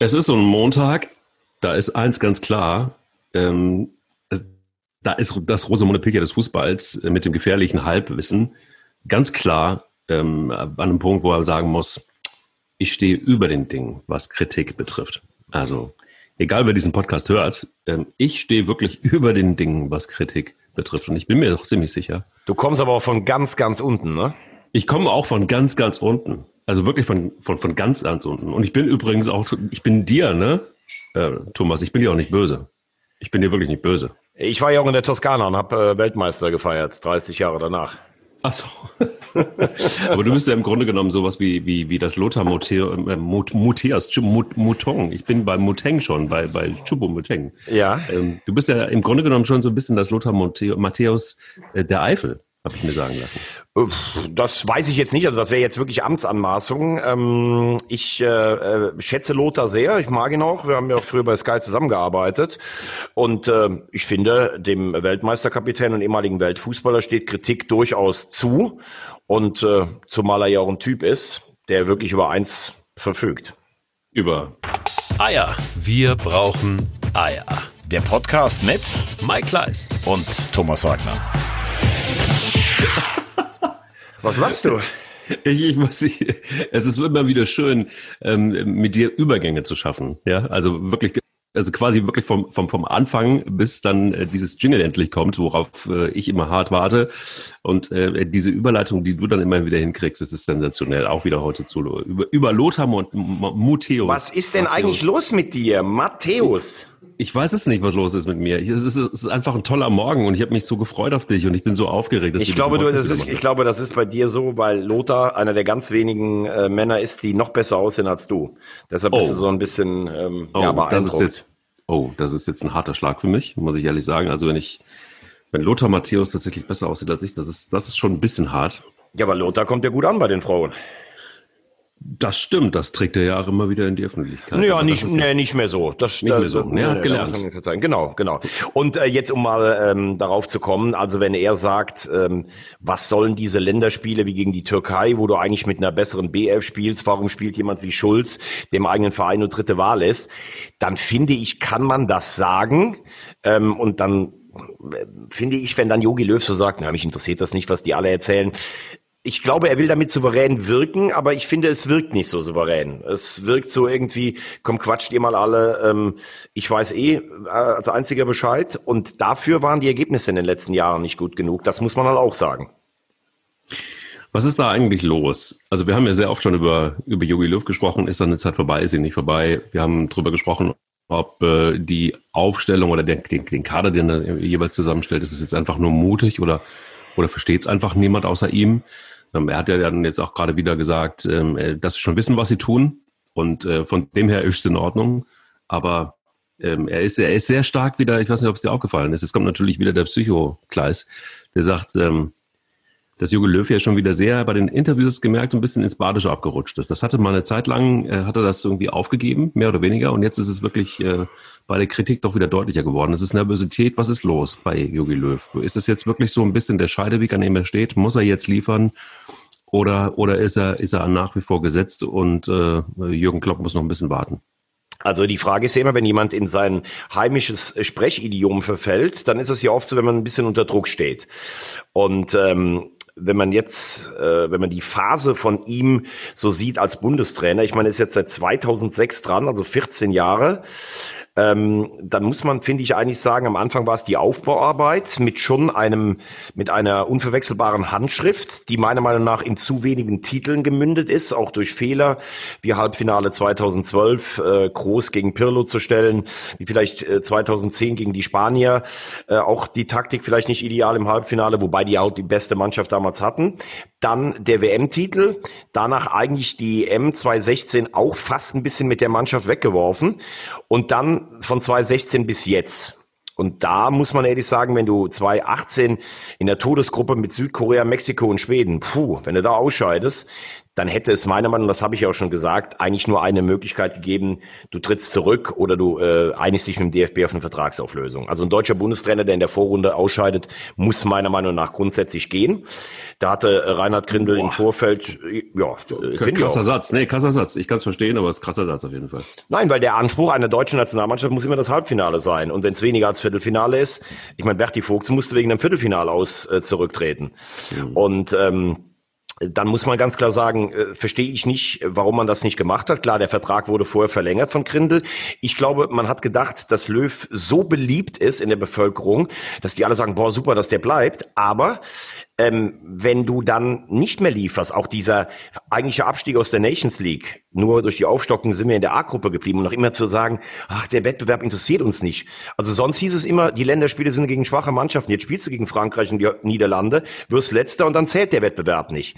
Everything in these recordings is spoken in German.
Es ist so ein Montag, da ist eins ganz klar. Ähm, es, da ist das Rosamunde Pilcher des Fußballs äh, mit dem gefährlichen Halbwissen ganz klar ähm, an einem Punkt, wo er sagen muss, ich stehe über den Dingen, was Kritik betrifft. Also, egal wer diesen Podcast hört, ähm, ich stehe wirklich über den Dingen, was Kritik betrifft. Und ich bin mir doch ziemlich sicher. Du kommst aber auch von ganz, ganz unten, ne? Ich komme auch von ganz, ganz unten. Also wirklich von, von, von ganz, ganz unten. Und ich bin übrigens auch, ich bin dir, ne, äh, Thomas, ich bin dir auch nicht böse. Ich bin dir wirklich nicht böse. Ich war ja auch in der Toskana und habe äh, Weltmeister gefeiert, 30 Jahre danach. Ach so. Aber du bist ja im Grunde genommen sowas wie, wie, wie das Lothar äh, Muteas, Mutong. Ich bin bei Muteng schon, bei, bei Chubo Muteng. Ja. Ähm, du bist ja im Grunde genommen schon so ein bisschen das Lothar Matthäus äh, der Eifel habe ich mir sagen lassen. Das weiß ich jetzt nicht. Also das wäre jetzt wirklich Amtsanmaßung. Ähm, ich äh, äh, schätze Lothar sehr. Ich mag ihn auch. Wir haben ja auch früher bei Sky zusammengearbeitet. Und äh, ich finde, dem Weltmeisterkapitän und ehemaligen Weltfußballer steht Kritik durchaus zu. Und äh, zumal er ja auch ein Typ ist, der wirklich über eins verfügt. Über Eier. Wir brauchen Eier. Der Podcast mit Mike Kleiss und Thomas Wagner. Was machst du? Ich, ich muss, ich, es ist immer wieder schön, ähm, mit dir Übergänge zu schaffen. Ja, also wirklich, also quasi wirklich vom, vom, vom Anfang bis dann äh, dieses Jingle endlich kommt, worauf äh, ich immer hart warte. Und äh, diese Überleitung, die du dann immer wieder hinkriegst, das ist sensationell. Auch wieder heute zu über, über Lothar Matthäus. Was ist denn Matthäus. eigentlich los mit dir, Matthäus? Ich weiß es nicht, was los ist mit mir. Es ist, es ist einfach ein toller Morgen und ich habe mich so gefreut auf dich und ich bin so aufgeregt. ich glaube, du, das ist, ich glaube, das ist bei dir so, weil Lothar einer der ganz wenigen äh, Männer ist, die noch besser aussehen als du. Deshalb oh. bist du oh. so ein bisschen ähm, oh, ja, das ist jetzt, Oh, das ist jetzt ein harter Schlag für mich, muss ich ehrlich sagen. Also wenn ich, wenn Lothar Matthäus tatsächlich besser aussieht als ich, das ist, das ist schon ein bisschen hart. Ja, aber Lothar kommt ja gut an bei den Frauen. Das stimmt, das trägt er ja auch immer wieder in die Öffentlichkeit. Ja, nicht, nee, ja nicht mehr so. Das, nicht mehr so. Nee, er hat gelernt. Genau, genau. Und äh, jetzt, um mal ähm, darauf zu kommen, also wenn er sagt, ähm, was sollen diese Länderspiele wie gegen die Türkei, wo du eigentlich mit einer besseren B11 spielst, warum spielt jemand wie Schulz dem eigenen Verein nur dritte Wahl ist, dann finde ich, kann man das sagen ähm, und dann äh, finde ich, wenn dann Yogi Löw so sagt, na, mich interessiert das nicht, was die alle erzählen, ich glaube, er will damit souverän wirken, aber ich finde, es wirkt nicht so souverän. Es wirkt so irgendwie, komm, quatscht ihr mal alle, ähm, ich weiß eh äh, als einziger Bescheid. Und dafür waren die Ergebnisse in den letzten Jahren nicht gut genug. Das muss man halt auch sagen. Was ist da eigentlich los? Also wir haben ja sehr oft schon über, über Jogi Löw gesprochen. Ist seine Zeit vorbei? Ist sie nicht vorbei? Wir haben darüber gesprochen, ob äh, die Aufstellung oder den, den, den Kader, den er jeweils zusammenstellt, ist es jetzt einfach nur mutig oder, oder versteht es einfach niemand außer ihm? Ähm, er hat ja dann jetzt auch gerade wieder gesagt, ähm, äh, dass sie schon wissen, was sie tun. Und äh, von dem her ist es in Ordnung. Aber ähm, er, ist, er ist sehr stark wieder, ich weiß nicht, ob es dir aufgefallen ist. Es kommt natürlich wieder der Psychokleis, der sagt, dass Jogi Löw ja schon wieder sehr bei den Interviews gemerkt ein bisschen ins Badische abgerutscht ist. Das hatte mal eine Zeit lang, äh, hat er das irgendwie aufgegeben, mehr oder weniger. Und jetzt ist es wirklich äh, bei der Kritik doch wieder deutlicher geworden. Es ist Nervosität. Was ist los bei Jogi Löw? Ist es jetzt wirklich so ein bisschen der Scheideweg, an dem er steht? Muss er jetzt liefern? Oder, oder ist er, ist er nach wie vor gesetzt und äh, Jürgen Klopp muss noch ein bisschen warten? Also die Frage ist ja immer, wenn jemand in sein heimisches Sprechidiom verfällt, dann ist es ja oft so, wenn man ein bisschen unter Druck steht. Und ähm, wenn man jetzt, äh, wenn man die Phase von ihm so sieht als Bundestrainer, ich meine, er ist jetzt seit 2006 dran, also 14 Jahre, ähm, dann muss man, finde ich, eigentlich sagen, am Anfang war es die Aufbauarbeit mit schon einem, mit einer unverwechselbaren Handschrift, die meiner Meinung nach in zu wenigen Titeln gemündet ist, auch durch Fehler, wie Halbfinale 2012 äh, groß gegen Pirlo zu stellen, wie vielleicht äh, 2010 gegen die Spanier, äh, auch die Taktik vielleicht nicht ideal im Halbfinale, wobei die auch die beste Mannschaft damals hatten. Dann der WM-Titel, danach eigentlich die M 2016 auch fast ein bisschen mit der Mannschaft weggeworfen und dann von 2016 bis jetzt. Und da muss man ehrlich sagen, wenn du 2018 in der Todesgruppe mit Südkorea, Mexiko und Schweden, puh, wenn du da ausscheidest, dann hätte es meiner Meinung nach, das habe ich ja auch schon gesagt, eigentlich nur eine Möglichkeit gegeben, du trittst zurück oder du äh, einigst dich mit dem DFB auf eine Vertragsauflösung. Also ein deutscher Bundestrainer, der in der Vorrunde ausscheidet, muss meiner Meinung nach grundsätzlich gehen. Da hatte Reinhard Grindel Boah. im Vorfeld, ja, äh, krasser Satz, nee, krasser Satz. Ich kann es verstehen, aber es ist krasser Satz auf jeden Fall. Nein, weil der Anspruch einer deutschen Nationalmannschaft muss immer das Halbfinale sein. Und wenn es weniger als Viertelfinale ist, ich meine, Berti Vogts musste wegen einem Viertelfinale aus äh, zurücktreten. Mhm. Und ähm, dann muss man ganz klar sagen, äh, verstehe ich nicht, warum man das nicht gemacht hat. Klar, der Vertrag wurde vorher verlängert von Grindel. Ich glaube, man hat gedacht, dass Löw so beliebt ist in der Bevölkerung, dass die alle sagen, boah, super, dass der bleibt. Aber ähm, wenn du dann nicht mehr lieferst, auch dieser eigentliche Abstieg aus der Nations League, nur durch die Aufstockung sind wir in der A-Gruppe geblieben und noch immer zu sagen, ach, der Wettbewerb interessiert uns nicht. Also sonst hieß es immer, die Länderspiele sind gegen schwache Mannschaften. Jetzt spielst du gegen Frankreich und die Niederlande, wirst letzter und dann zählt der Wettbewerb nicht.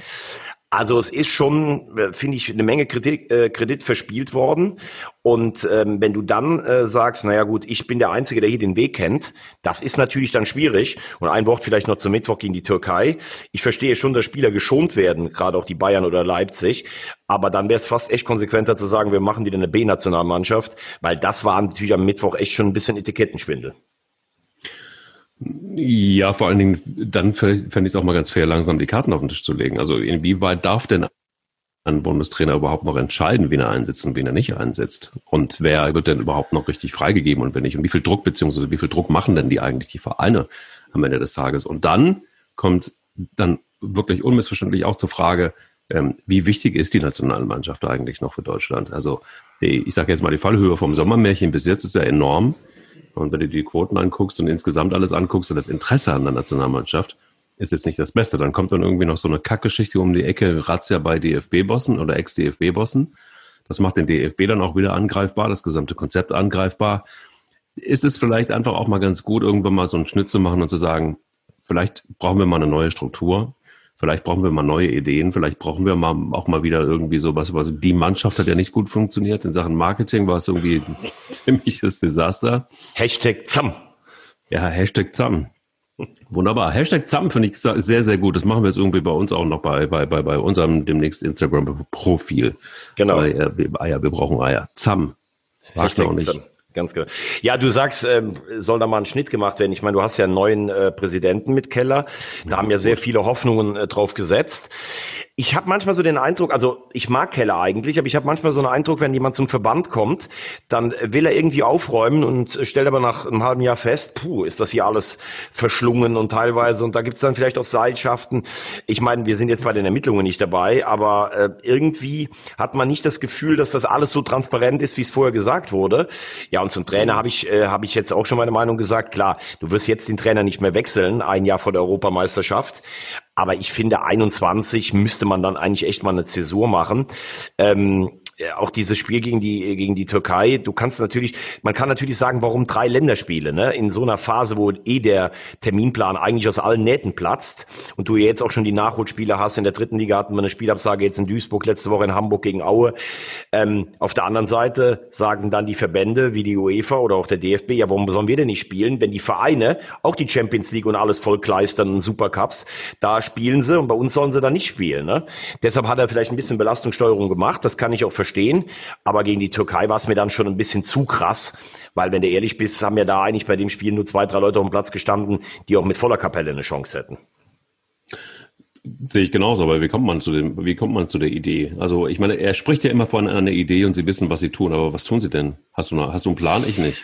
Also es ist schon, äh, finde ich, eine Menge Kredit, äh, Kredit verspielt worden. Und ähm, wenn du dann äh, sagst, naja gut, ich bin der Einzige, der hier den Weg kennt, das ist natürlich dann schwierig. Und ein Wort vielleicht noch zum Mittwoch gegen die Türkei. Ich verstehe schon, dass Spieler geschont werden, gerade auch die Bayern oder Leipzig. Aber dann wäre es fast echt konsequenter zu sagen, wir machen wieder eine B-Nationalmannschaft, weil das war natürlich am Mittwoch echt schon ein bisschen Etikettenschwindel. Ja, vor allen Dingen, dann fände ich es auch mal ganz fair, langsam die Karten auf den Tisch zu legen. Also inwieweit darf denn ein Bundestrainer überhaupt noch entscheiden, wen er einsetzt und wen er nicht einsetzt? Und wer wird denn überhaupt noch richtig freigegeben und wenn nicht? Und wie viel Druck, beziehungsweise wie viel Druck machen denn die eigentlich die Vereine am Ende des Tages? Und dann kommt dann wirklich unmissverständlich auch zur Frage, ähm, wie wichtig ist die Nationalmannschaft eigentlich noch für Deutschland? Also die, ich sage jetzt mal, die Fallhöhe vom Sommermärchen bis jetzt ist ja enorm. Und wenn du die Quoten anguckst und insgesamt alles anguckst und das Interesse an der Nationalmannschaft, ist jetzt nicht das Beste. Dann kommt dann irgendwie noch so eine Kackgeschichte um die Ecke, Razzia bei DFB-Bossen oder Ex-DFB-Bossen. Das macht den DFB dann auch wieder angreifbar, das gesamte Konzept angreifbar. Ist es vielleicht einfach auch mal ganz gut, irgendwann mal so einen Schnitt zu machen und zu sagen, vielleicht brauchen wir mal eine neue Struktur. Vielleicht brauchen wir mal neue Ideen. Vielleicht brauchen wir mal auch mal wieder irgendwie sowas. Also die Mannschaft hat ja nicht gut funktioniert. In Sachen Marketing war es irgendwie ein ziemliches Desaster. Hashtag ZAM. Ja, Hashtag ZAM. Wunderbar. Hashtag ZAM finde ich sehr, sehr gut. Das machen wir jetzt irgendwie bei uns auch noch bei, bei, bei, bei unserem demnächst Instagram-Profil. Genau. Bei, äh, Eier, wir brauchen Eier. ZAM. Hashtag ZAM. Ganz genau. Ja, du sagst, ähm, soll da mal ein Schnitt gemacht werden. Ich meine, du hast ja einen neuen äh, Präsidenten mit Keller. Da ja, haben ja sehr viele Hoffnungen äh, drauf gesetzt. Ich habe manchmal so den Eindruck, also ich mag Keller eigentlich, aber ich habe manchmal so einen Eindruck, wenn jemand zum Verband kommt, dann will er irgendwie aufräumen und stellt aber nach einem halben Jahr fest, puh, ist das hier alles verschlungen und teilweise, und da gibt's dann vielleicht auch Seilschaften. Ich meine, wir sind jetzt bei den Ermittlungen nicht dabei, aber äh, irgendwie hat man nicht das Gefühl, dass das alles so transparent ist, wie es vorher gesagt wurde. Ja, und zum Trainer habe ich, äh, hab ich jetzt auch schon meine Meinung gesagt. Klar, du wirst jetzt den Trainer nicht mehr wechseln, ein Jahr vor der Europameisterschaft. Aber ich finde, 21 müsste man dann eigentlich echt mal eine Zäsur machen. Ähm, äh, auch dieses Spiel gegen die gegen die Türkei, du kannst natürlich, man kann natürlich sagen, warum drei Länderspiele, ne? In so einer Phase, wo eh der Terminplan eigentlich aus allen Nähten platzt und du jetzt auch schon die Nachholspiele hast. In der dritten Liga hatten wir eine Spielabsage jetzt in Duisburg, letzte Woche in Hamburg gegen Aue. Ähm, auf der anderen Seite sagen dann die Verbände wie die UEFA oder auch der DFB, ja, warum sollen wir denn nicht spielen, wenn die Vereine auch die Champions League und alles vollkleistern und Supercups, da spielen sie und bei uns sollen sie dann nicht spielen. Ne? Deshalb hat er vielleicht ein bisschen Belastungssteuerung gemacht, das kann ich auch verstehen verstehen. Aber gegen die Türkei war es mir dann schon ein bisschen zu krass, weil wenn du ehrlich bist, haben ja da eigentlich bei dem Spiel nur zwei, drei Leute auf dem Platz gestanden, die auch mit voller Kapelle eine Chance hätten. Sehe ich genauso, aber wie kommt man zu dem, wie kommt man zu der Idee? Also ich meine, er spricht ja immer von einer Idee und sie wissen, was sie tun, aber was tun sie denn? Hast du, eine, hast du einen Plan? Ich nicht.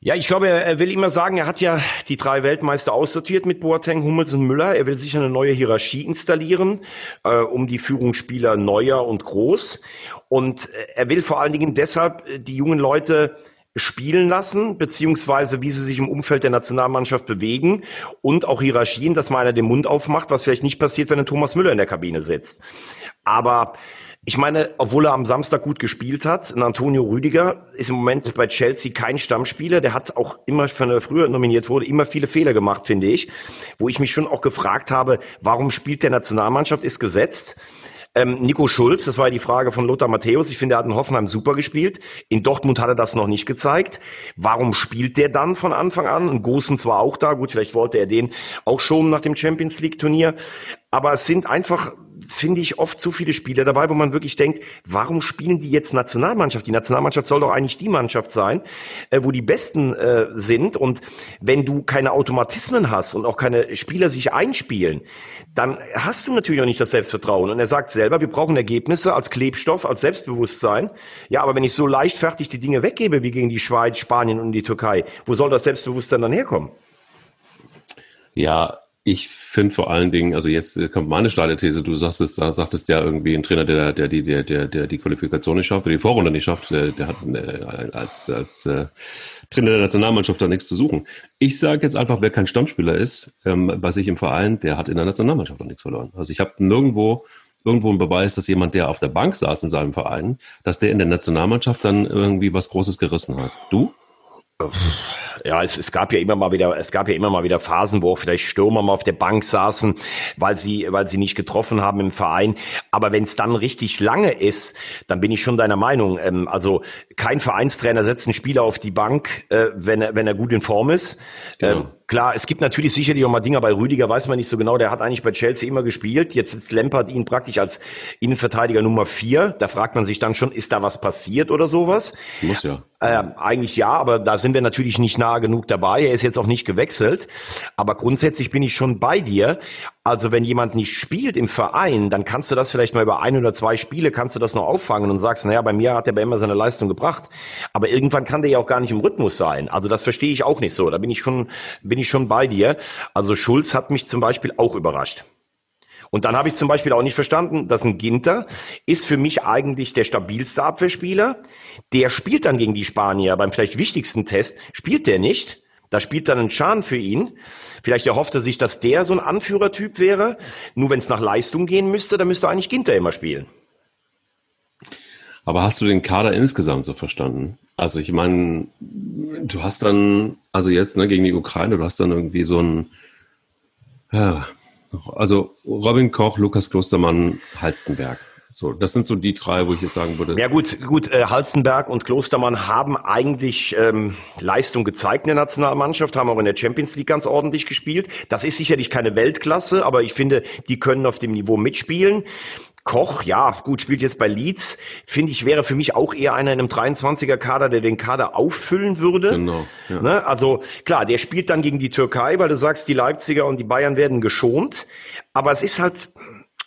Ja, ich glaube, er will immer sagen, er hat ja die drei Weltmeister aussortiert mit Boateng, Hummels und Müller. Er will sicher eine neue Hierarchie installieren, äh, um die Führungsspieler neuer und groß. Und äh, er will vor allen Dingen deshalb äh, die jungen Leute spielen lassen, beziehungsweise wie sie sich im Umfeld der Nationalmannschaft bewegen und auch Hierarchien, dass mal einer den Mund aufmacht, was vielleicht nicht passiert, wenn ein Thomas Müller in der Kabine sitzt. Aber ich meine, obwohl er am Samstag gut gespielt hat, Antonio Rüdiger ist im Moment bei Chelsea kein Stammspieler. Der hat auch immer, wenn er früher nominiert wurde, immer viele Fehler gemacht, finde ich. Wo ich mich schon auch gefragt habe, warum spielt der Nationalmannschaft, ist gesetzt. Ähm, Nico Schulz, das war die Frage von Lothar Matthäus. Ich finde, er hat in Hoffenheim super gespielt. In Dortmund hat er das noch nicht gezeigt. Warum spielt der dann von Anfang an? Und Gosen zwar auch da, gut, vielleicht wollte er den auch schon nach dem Champions League Turnier. Aber es sind einfach finde ich, oft zu viele Spieler dabei, wo man wirklich denkt, warum spielen die jetzt Nationalmannschaft? Die Nationalmannschaft soll doch eigentlich die Mannschaft sein, äh, wo die Besten äh, sind. Und wenn du keine Automatismen hast und auch keine Spieler sich einspielen, dann hast du natürlich auch nicht das Selbstvertrauen. Und er sagt selber, wir brauchen Ergebnisse als Klebstoff, als Selbstbewusstsein. Ja, aber wenn ich so leichtfertig die Dinge weggebe, wie gegen die Schweiz, Spanien und die Türkei, wo soll das Selbstbewusstsein dann herkommen? Ja, ich finde vor allen Dingen, also jetzt äh, kommt meine steile These, du sagst es, sagtest ja irgendwie ein Trainer, der, der, die, der, der, der die Qualifikation nicht schafft oder die Vorrunde nicht schafft, der, der hat äh, als, als äh, Trainer der Nationalmannschaft da nichts zu suchen. Ich sage jetzt einfach, wer kein Stammspieler ist, ähm, bei sich im Verein, der hat in der Nationalmannschaft auch nichts verloren. Also ich habe nirgendwo irgendwo einen Beweis, dass jemand, der auf der Bank saß in seinem Verein, dass der in der Nationalmannschaft dann irgendwie was Großes gerissen hat. Du? Ja, es, es gab ja immer mal wieder, es gab ja immer mal wieder Phasen, wo auch vielleicht Stürmer mal auf der Bank saßen, weil sie, weil sie nicht getroffen haben im Verein. Aber wenn es dann richtig lange ist, dann bin ich schon deiner Meinung. Ähm, also kein Vereinstrainer setzt einen Spieler auf die Bank, äh, wenn er, wenn er gut in Form ist. Genau. Ähm, Klar, es gibt natürlich sicherlich auch mal Dinger bei Rüdiger, weiß man nicht so genau, der hat eigentlich bei Chelsea immer gespielt. Jetzt sitzt Lampard ihn praktisch als Innenverteidiger Nummer vier. Da fragt man sich dann schon, ist da was passiert oder sowas? Muss ja. Äh, eigentlich ja, aber da sind wir natürlich nicht nah genug dabei. Er ist jetzt auch nicht gewechselt. Aber grundsätzlich bin ich schon bei dir. Also wenn jemand nicht spielt im Verein, dann kannst du das vielleicht mal über ein oder zwei Spiele kannst du das noch auffangen und sagst, naja, bei mir hat er bei immer seine Leistung gebracht. Aber irgendwann kann der ja auch gar nicht im Rhythmus sein. Also das verstehe ich auch nicht so. Da bin ich schon, bin ich schon bei dir. Also Schulz hat mich zum Beispiel auch überrascht. Und dann habe ich zum Beispiel auch nicht verstanden, dass ein Ginter ist für mich eigentlich der stabilste Abwehrspieler. Der spielt dann gegen die Spanier beim vielleicht wichtigsten Test, spielt der nicht. Da spielt dann ein Schaden für ihn. Vielleicht erhofft er sich, dass der so ein Anführertyp wäre. Nur wenn es nach Leistung gehen müsste, dann müsste eigentlich Ginter immer spielen. Aber hast du den Kader insgesamt so verstanden? Also ich meine, du hast dann, also jetzt ne, gegen die Ukraine, du hast dann irgendwie so ein, ja, also Robin Koch, Lukas Klostermann, Halstenberg. So, das sind so die drei, wo ich jetzt sagen würde. Ja gut, gut. Äh, Halstenberg und Klostermann haben eigentlich ähm, Leistung gezeigt in der Nationalmannschaft, haben auch in der Champions League ganz ordentlich gespielt. Das ist sicherlich keine Weltklasse, aber ich finde, die können auf dem Niveau mitspielen. Koch, ja, gut, spielt jetzt bei Leeds. Finde ich, wäre für mich auch eher einer in einem 23er-Kader, der den Kader auffüllen würde. Genau. Ja. Ne? Also klar, der spielt dann gegen die Türkei, weil du sagst, die Leipziger und die Bayern werden geschont. Aber es ist halt,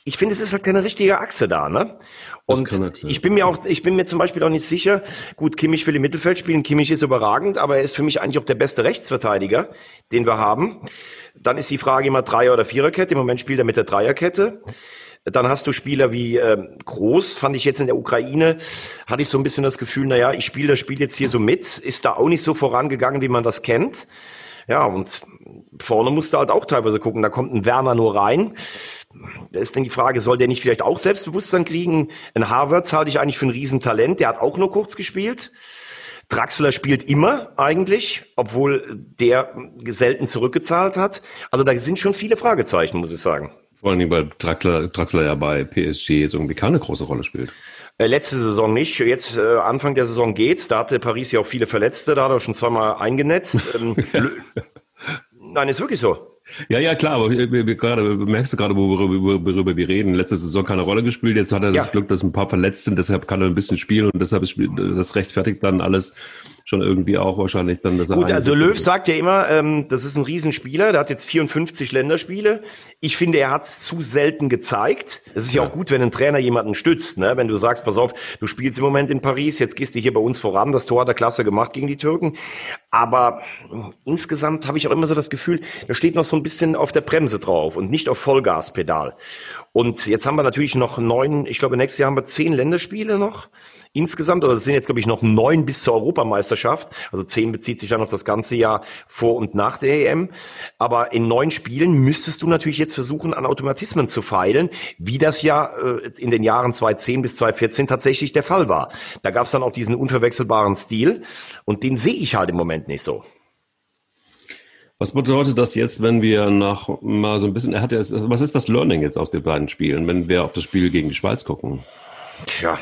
ich finde, es ist halt keine richtige Achse da, ne? Und ich bin mir auch, ich bin mir zum Beispiel auch nicht sicher. Gut, Kimmich will im Mittelfeld spielen. Kimmich ist überragend, aber er ist für mich eigentlich auch der beste Rechtsverteidiger, den wir haben. Dann ist die Frage immer Dreier- oder Viererkette. Im Moment spielt er mit der Dreierkette. Dann hast du Spieler wie äh, Groß, fand ich jetzt in der Ukraine, hatte ich so ein bisschen das Gefühl, na ja, ich spiele das Spiel jetzt hier so mit, ist da auch nicht so vorangegangen, wie man das kennt. Ja, und vorne musste halt auch teilweise gucken, da kommt ein Werner nur rein. Da ist dann die Frage, soll der nicht vielleicht auch Selbstbewusstsein kriegen? Ein Harvard halte ich eigentlich für ein Riesentalent, der hat auch nur kurz gespielt. Draxler spielt immer eigentlich, obwohl der selten zurückgezahlt hat. Also da sind schon viele Fragezeichen, muss ich sagen. Vor allem, weil Draxler, Draxler ja bei PSG jetzt irgendwie keine große Rolle spielt. Äh, letzte Saison nicht. Jetzt äh, Anfang der Saison geht's. Da hatte Paris ja auch viele Verletzte, da hat er schon zweimal eingenetzt. Ähm, Nein, ist wirklich so. Ja, ja, klar, aber gerade, merkst du gerade, worüber, worüber wir reden. Letzte Saison keine Rolle gespielt, jetzt hat er das Glück, dass ein paar verletzt sind, deshalb kann er ein bisschen spielen und deshalb ist das rechtfertigt dann alles schon irgendwie auch wahrscheinlich dann das Gut, also Löw sagt ja immer, ähm, das ist ein Riesenspieler, der hat jetzt 54 Länderspiele. Ich finde, er hat es zu selten gezeigt. Es ist ja. ja. auch gut, wenn ein Trainer jemanden stützt, ne? wenn du sagst, pass auf, du spielst im Moment in Paris, jetzt gehst du hier bei uns voran, das Tor hat er klasse gemacht gegen die Türken. Aber insgesamt habe ich auch immer so das Gefühl, da steht noch so ein bisschen auf der Bremse drauf und nicht auf Vollgaspedal. Und jetzt haben wir natürlich noch neun, ich glaube, nächstes Jahr haben wir zehn Länderspiele noch insgesamt, oder es sind jetzt, glaube ich, noch neun bis zur Europameisterschaft. Also zehn bezieht sich dann auf das ganze Jahr vor und nach der EM. Aber in neun Spielen müsstest du natürlich jetzt versuchen, an Automatismen zu feilen, wie das ja äh, in den Jahren 2010 bis 2014 tatsächlich der Fall war. Da gab es dann auch diesen unverwechselbaren Stil und den sehe ich halt im Moment nicht so. Was bedeutet das jetzt, wenn wir nach mal so ein bisschen, er hat ja, was ist das Learning jetzt aus den beiden Spielen, wenn wir auf das Spiel gegen die Schweiz gucken? Tja,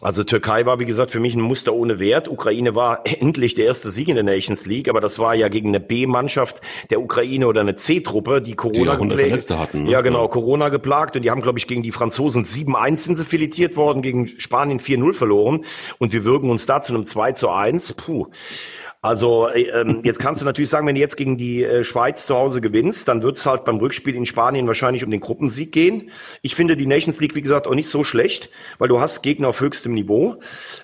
Also Türkei war, wie gesagt, für mich ein Muster ohne Wert. Ukraine war endlich der erste Sieg in der Nations League, aber das war ja gegen eine B-Mannschaft der Ukraine oder eine C-Truppe, die Corona die geplagt. hatten. Ne? Ja, genau, Corona geplagt und die haben, glaube ich, gegen die Franzosen 7-1 sind sie filetiert worden, gegen Spanien 4-0 verloren und wir würgen uns da zu einem 2 zu 1. Puh. Also äh, ähm, jetzt kannst du natürlich sagen, wenn du jetzt gegen die äh, Schweiz zu Hause gewinnst, dann wird es halt beim Rückspiel in Spanien wahrscheinlich um den Gruppensieg gehen. Ich finde die Nations League, wie gesagt, auch nicht so schlecht, weil du hast Gegner auf höchstem Niveau.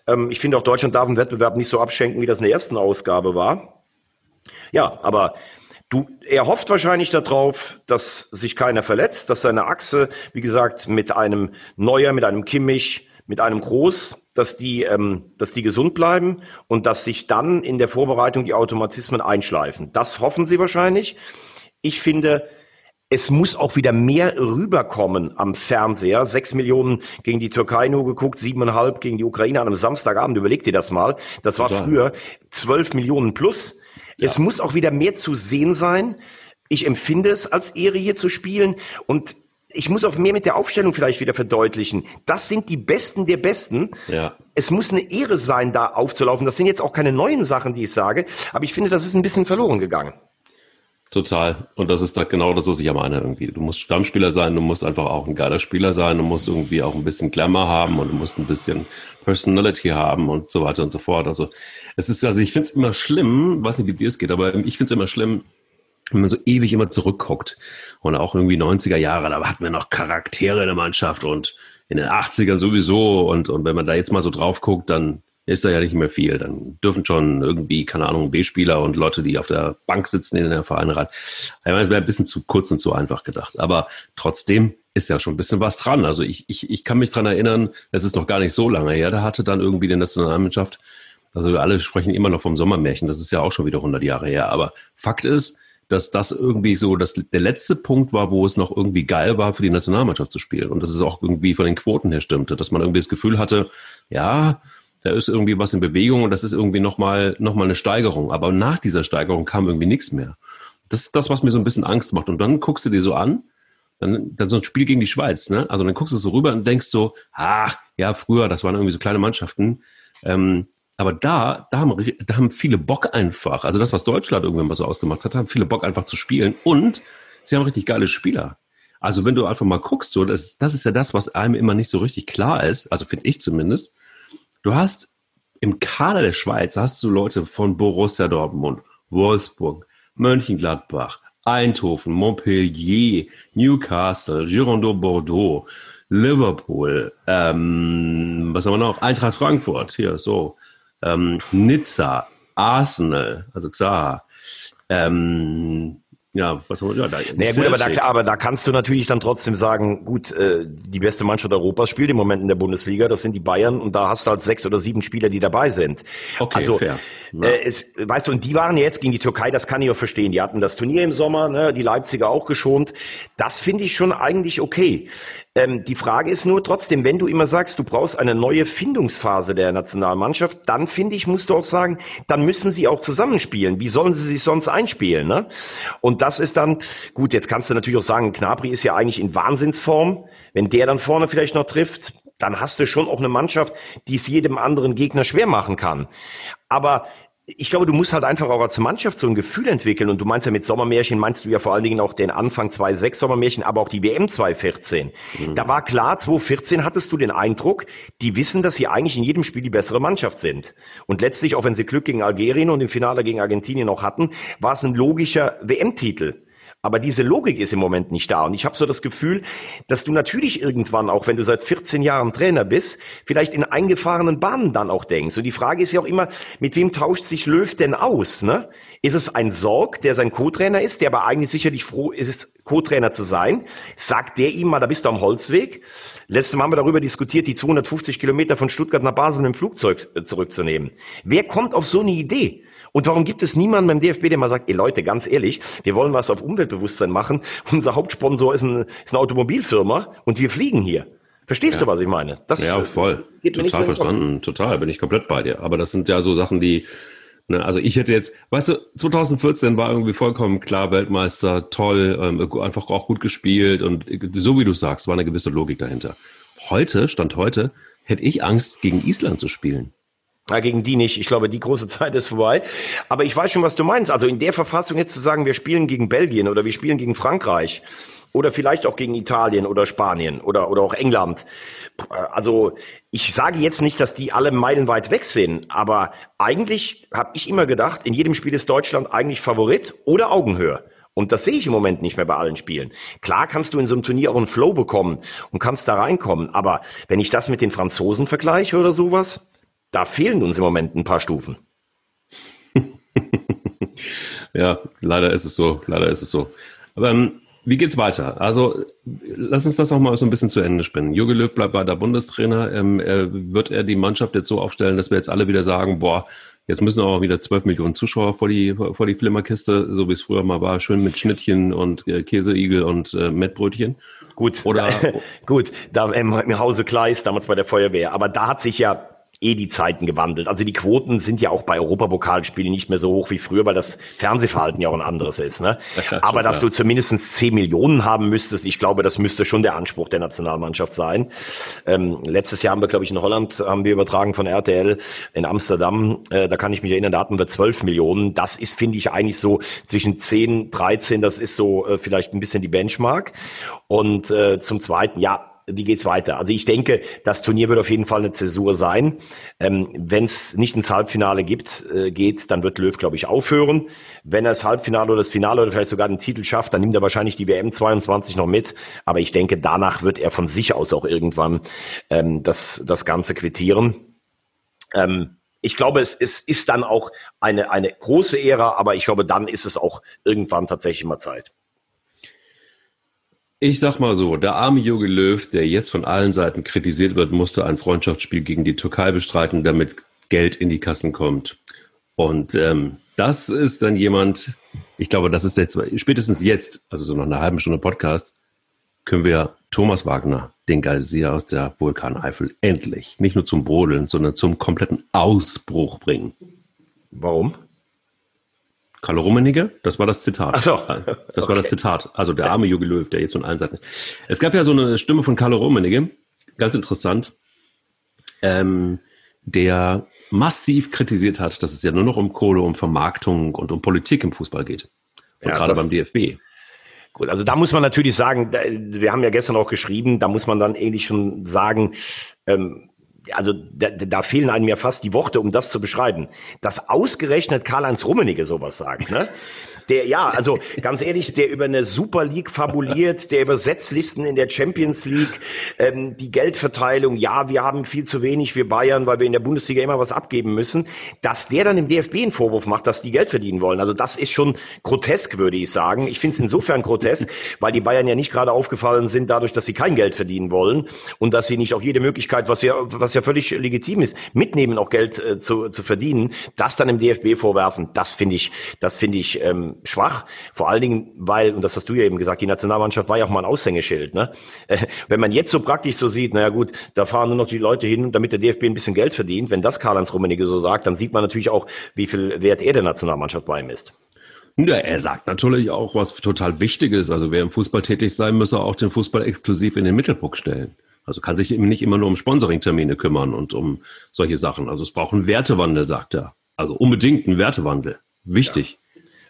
Ähm, ich finde auch Deutschland darf im Wettbewerb nicht so abschenken, wie das in der ersten Ausgabe war. Ja, aber Du, er hofft wahrscheinlich darauf, dass sich keiner verletzt, dass seine Achse, wie gesagt, mit einem Neuer, mit einem Kimmich, mit einem Groß, dass die, ähm, dass die gesund bleiben und dass sich dann in der Vorbereitung die Automatismen einschleifen. Das hoffen sie wahrscheinlich. Ich finde, es muss auch wieder mehr rüberkommen am Fernseher. Sechs Millionen gegen die Türkei nur geguckt, siebeneinhalb gegen die Ukraine an einem Samstagabend. Überleg dir das mal. Das war früher zwölf Millionen plus. Ja. Es muss auch wieder mehr zu sehen sein. Ich empfinde es als Ehre, hier zu spielen. Und ich muss auch mehr mit der Aufstellung vielleicht wieder verdeutlichen. Das sind die Besten der Besten. Ja. Es muss eine Ehre sein, da aufzulaufen. Das sind jetzt auch keine neuen Sachen, die ich sage, aber ich finde, das ist ein bisschen verloren gegangen. Total. Und das ist genau das, was ich ja meine irgendwie. Du musst Stammspieler sein, du musst einfach auch ein geiler Spieler sein, du musst irgendwie auch ein bisschen Glamour haben und du musst ein bisschen Personality haben und so weiter und so fort. Also es ist, also ich finde es immer schlimm, weiß nicht, wie dir es geht, aber ich finde es immer schlimm, wenn man so ewig immer zurückguckt. Und auch irgendwie 90er Jahre, da hatten wir noch Charaktere in der Mannschaft und in den 80ern sowieso. Und, und wenn man da jetzt mal so drauf guckt, dann ist da ja nicht mehr viel. Dann dürfen schon irgendwie, keine Ahnung, B-Spieler und Leute, die auf der Bank sitzen in der Vereinrat, wäre ein bisschen zu kurz und zu einfach gedacht. Aber trotzdem ist ja schon ein bisschen was dran. Also ich, ich, ich kann mich dran erinnern, es ist noch gar nicht so lange her, da hatte dann irgendwie die Nationalmannschaft, also wir alle sprechen immer noch vom Sommermärchen, das ist ja auch schon wieder 100 Jahre her. Aber Fakt ist, dass das irgendwie so dass der letzte Punkt war, wo es noch irgendwie geil war, für die Nationalmannschaft zu spielen. Und dass es auch irgendwie von den Quoten her stimmte, dass man irgendwie das Gefühl hatte, ja, da ist irgendwie was in Bewegung und das ist irgendwie nochmal noch mal eine Steigerung. Aber nach dieser Steigerung kam irgendwie nichts mehr. Das ist das, was mir so ein bisschen Angst macht. Und dann guckst du dir so an, dann, dann so ein Spiel gegen die Schweiz, ne? Also dann guckst du so rüber und denkst so, ah, ja, früher, das waren irgendwie so kleine Mannschaften. Ähm, aber da, da haben, da haben viele Bock einfach. Also das, was Deutschland irgendwann mal so ausgemacht hat, haben viele Bock einfach zu spielen. Und sie haben richtig geile Spieler. Also wenn du einfach mal guckst, so, das, das ist ja das, was einem immer nicht so richtig klar ist. Also finde ich zumindest. Du hast im Kader der Schweiz hast du Leute von Borussia Dortmund, Wolfsburg, Mönchengladbach, Eindhoven, Montpellier, Newcastle, Girondin Bordeaux, Liverpool, ähm, was haben wir noch? Eintracht Frankfurt, hier so ähm, Nizza, Arsenal, also Xaha, ähm, ja, was haben wir, ja, da, naja, gut, aber da, aber da kannst du natürlich dann trotzdem sagen, gut, äh, die beste Mannschaft Europas spielt im Moment in der Bundesliga, das sind die Bayern und da hast du halt sechs oder sieben Spieler, die dabei sind. Okay, also, fair. Ja. Äh, es, weißt du, und die waren jetzt gegen die Türkei, das kann ich auch verstehen. Die hatten das Turnier im Sommer, ne, die Leipziger auch geschont. Das finde ich schon eigentlich okay. Ähm, die Frage ist nur trotzdem, wenn du immer sagst, du brauchst eine neue Findungsphase der Nationalmannschaft, dann finde ich, musst du auch sagen, dann müssen sie auch zusammenspielen. Wie sollen sie sich sonst einspielen? Ne? Und das ist dann, gut, jetzt kannst du natürlich auch sagen, Knabri ist ja eigentlich in Wahnsinnsform. Wenn der dann vorne vielleicht noch trifft, dann hast du schon auch eine Mannschaft, die es jedem anderen Gegner schwer machen kann. Aber ich glaube, du musst halt einfach auch als Mannschaft so ein Gefühl entwickeln. Und du meinst ja mit Sommermärchen, meinst du ja vor allen Dingen auch den Anfang 2.6 Sommermärchen, aber auch die WM 2014. Mhm. Da war klar, 2014 hattest du den Eindruck, die wissen, dass sie eigentlich in jedem Spiel die bessere Mannschaft sind. Und letztlich, auch wenn sie Glück gegen Algerien und im Finale gegen Argentinien noch hatten, war es ein logischer WM-Titel. Aber diese Logik ist im Moment nicht da. Und ich habe so das Gefühl, dass du natürlich irgendwann, auch wenn du seit 14 Jahren Trainer bist, vielleicht in eingefahrenen Bahnen dann auch denkst. Und die Frage ist ja auch immer, mit wem tauscht sich Löw denn aus? Ne? Ist es ein Sorg, der sein Co-Trainer ist, der aber eigentlich sicherlich froh ist, Co-Trainer zu sein? Sagt der ihm mal, da bist du am Holzweg? Letztes Mal haben wir darüber diskutiert, die 250 Kilometer von Stuttgart nach Basel mit dem Flugzeug äh, zurückzunehmen. Wer kommt auf so eine Idee? Und warum gibt es niemanden beim DFB, der mal sagt, ey Leute, ganz ehrlich, wir wollen was auf Umweltbewusstsein machen. Unser Hauptsponsor ist, ein, ist eine Automobilfirma und wir fliegen hier. Verstehst ja. du, was ich meine? Das ja, voll. Total verstanden. Total, bin ich komplett bei dir. Aber das sind ja so Sachen, die, ne, also ich hätte jetzt, weißt du, 2014 war irgendwie vollkommen klar Weltmeister, toll, ähm, einfach auch gut gespielt und so wie du sagst, war eine gewisse Logik dahinter. Heute, Stand heute, hätte ich Angst, gegen Island zu spielen. Ja, gegen die nicht. Ich glaube, die große Zeit ist vorbei. Aber ich weiß schon, was du meinst. Also in der Verfassung jetzt zu sagen, wir spielen gegen Belgien oder wir spielen gegen Frankreich oder vielleicht auch gegen Italien oder Spanien oder, oder auch England. Also ich sage jetzt nicht, dass die alle meilenweit weg sind, aber eigentlich habe ich immer gedacht, in jedem Spiel ist Deutschland eigentlich Favorit oder Augenhöhe. Und das sehe ich im Moment nicht mehr bei allen Spielen. Klar kannst du in so einem Turnier auch einen Flow bekommen und kannst da reinkommen, aber wenn ich das mit den Franzosen vergleiche oder sowas, da fehlen uns im Moment ein paar Stufen. ja, leider ist es so, leider ist es so. Aber ähm, wie geht's weiter? Also lass uns das auch mal so ein bisschen zu Ende spinnen. Jogi Löw bleibt bei der Bundestrainer. Ähm, äh, wird er die Mannschaft jetzt so aufstellen, dass wir jetzt alle wieder sagen, boah, jetzt müssen auch wieder 12 Millionen Zuschauer vor die, vor die Flimmerkiste, so wie es früher mal war, schön mit Schnittchen und äh, Käseigel und äh, Mettbrötchen. Gut, oder gut, da im, im Hause Kleist, damals bei der Feuerwehr. Aber da hat sich ja eh die Zeiten gewandelt. Also die Quoten sind ja auch bei Europapokalspielen nicht mehr so hoch wie früher, weil das Fernsehverhalten ja auch ein anderes ist. Ne? Aber dass du zumindest 10 Millionen haben müsstest, ich glaube, das müsste schon der Anspruch der Nationalmannschaft sein. Ähm, letztes Jahr haben wir, glaube ich, in Holland haben wir übertragen von RTL in Amsterdam. Äh, da kann ich mich erinnern, da hatten wir 12 Millionen. Das ist, finde ich, eigentlich so zwischen 10, 13, das ist so äh, vielleicht ein bisschen die Benchmark. Und äh, zum Zweiten, ja, wie geht's weiter? Also ich denke, das Turnier wird auf jeden Fall eine Zäsur sein. Ähm, Wenn es nicht ins Halbfinale gibt, äh, geht, dann wird Löw, glaube ich, aufhören. Wenn er das Halbfinale oder das Finale oder vielleicht sogar den Titel schafft, dann nimmt er wahrscheinlich die WM 22 noch mit. Aber ich denke, danach wird er von sich aus auch irgendwann ähm, das, das Ganze quittieren. Ähm, ich glaube, es, es ist dann auch eine, eine große Ära, aber ich glaube, dann ist es auch irgendwann tatsächlich mal Zeit. Ich sag mal so, der arme Jogi Löw, der jetzt von allen Seiten kritisiert wird, musste ein Freundschaftsspiel gegen die Türkei bestreiten, damit Geld in die Kassen kommt. Und ähm, das ist dann jemand, ich glaube, das ist jetzt, spätestens jetzt, also so nach einer halben Stunde Podcast, können wir Thomas Wagner, den Geysir aus der Vulkaneifel, endlich nicht nur zum Brodeln, sondern zum kompletten Ausbruch bringen. Warum? Carlo Rummenigge, das war das Zitat. Ach so. Das okay. war das Zitat. Also der arme Jogi Löw, der jetzt von allen Seiten. Es gab ja so eine Stimme von Carlo Rummenigge, ganz interessant, ähm, der massiv kritisiert hat, dass es ja nur noch um Kohle, um Vermarktung und um Politik im Fußball geht. Und ja, gerade beim DFB. Gut, also da muss man natürlich sagen, wir haben ja gestern auch geschrieben, da muss man dann ähnlich schon sagen, ähm, also da, da fehlen einem ja fast die Worte, um das zu beschreiben. Dass ausgerechnet Karl-Heinz Rummenigge sowas sagt, ne? der, ja, also ganz ehrlich, der über eine Super League fabuliert, der über Setzlisten in der Champions League, ähm, die Geldverteilung, ja, wir haben viel zu wenig für Bayern, weil wir in der Bundesliga immer was abgeben müssen, dass der dann im DFB einen Vorwurf macht, dass die Geld verdienen wollen. Also das ist schon grotesk, würde ich sagen. Ich finde es insofern grotesk, weil die Bayern ja nicht gerade aufgefallen sind dadurch, dass sie kein Geld verdienen wollen und dass sie nicht auch jede Möglichkeit, was ja, was ja völlig legitim ist, mitnehmen, auch Geld äh, zu, zu verdienen, das dann im DFB vorwerfen, das finde ich, das finde ich ähm, schwach. Vor allen Dingen, weil, und das hast du ja eben gesagt, die Nationalmannschaft war ja auch mal ein Aushängeschild. Ne? Wenn man jetzt so praktisch so sieht, naja gut, da fahren nur noch die Leute hin, damit der DFB ein bisschen Geld verdient. Wenn das Karl-Heinz Rummenigge so sagt, dann sieht man natürlich auch, wie viel Wert er der Nationalmannschaft beimisst. Ja, er sagt natürlich auch, was total wichtig ist. Also wer im Fußball tätig sein, müsse auch den Fußball exklusiv in den Mittelpunkt stellen. Also kann sich eben nicht immer nur um Sponsoring-Termine kümmern und um solche Sachen. Also es braucht einen Wertewandel, sagt er. Also unbedingt einen Wertewandel. Wichtig.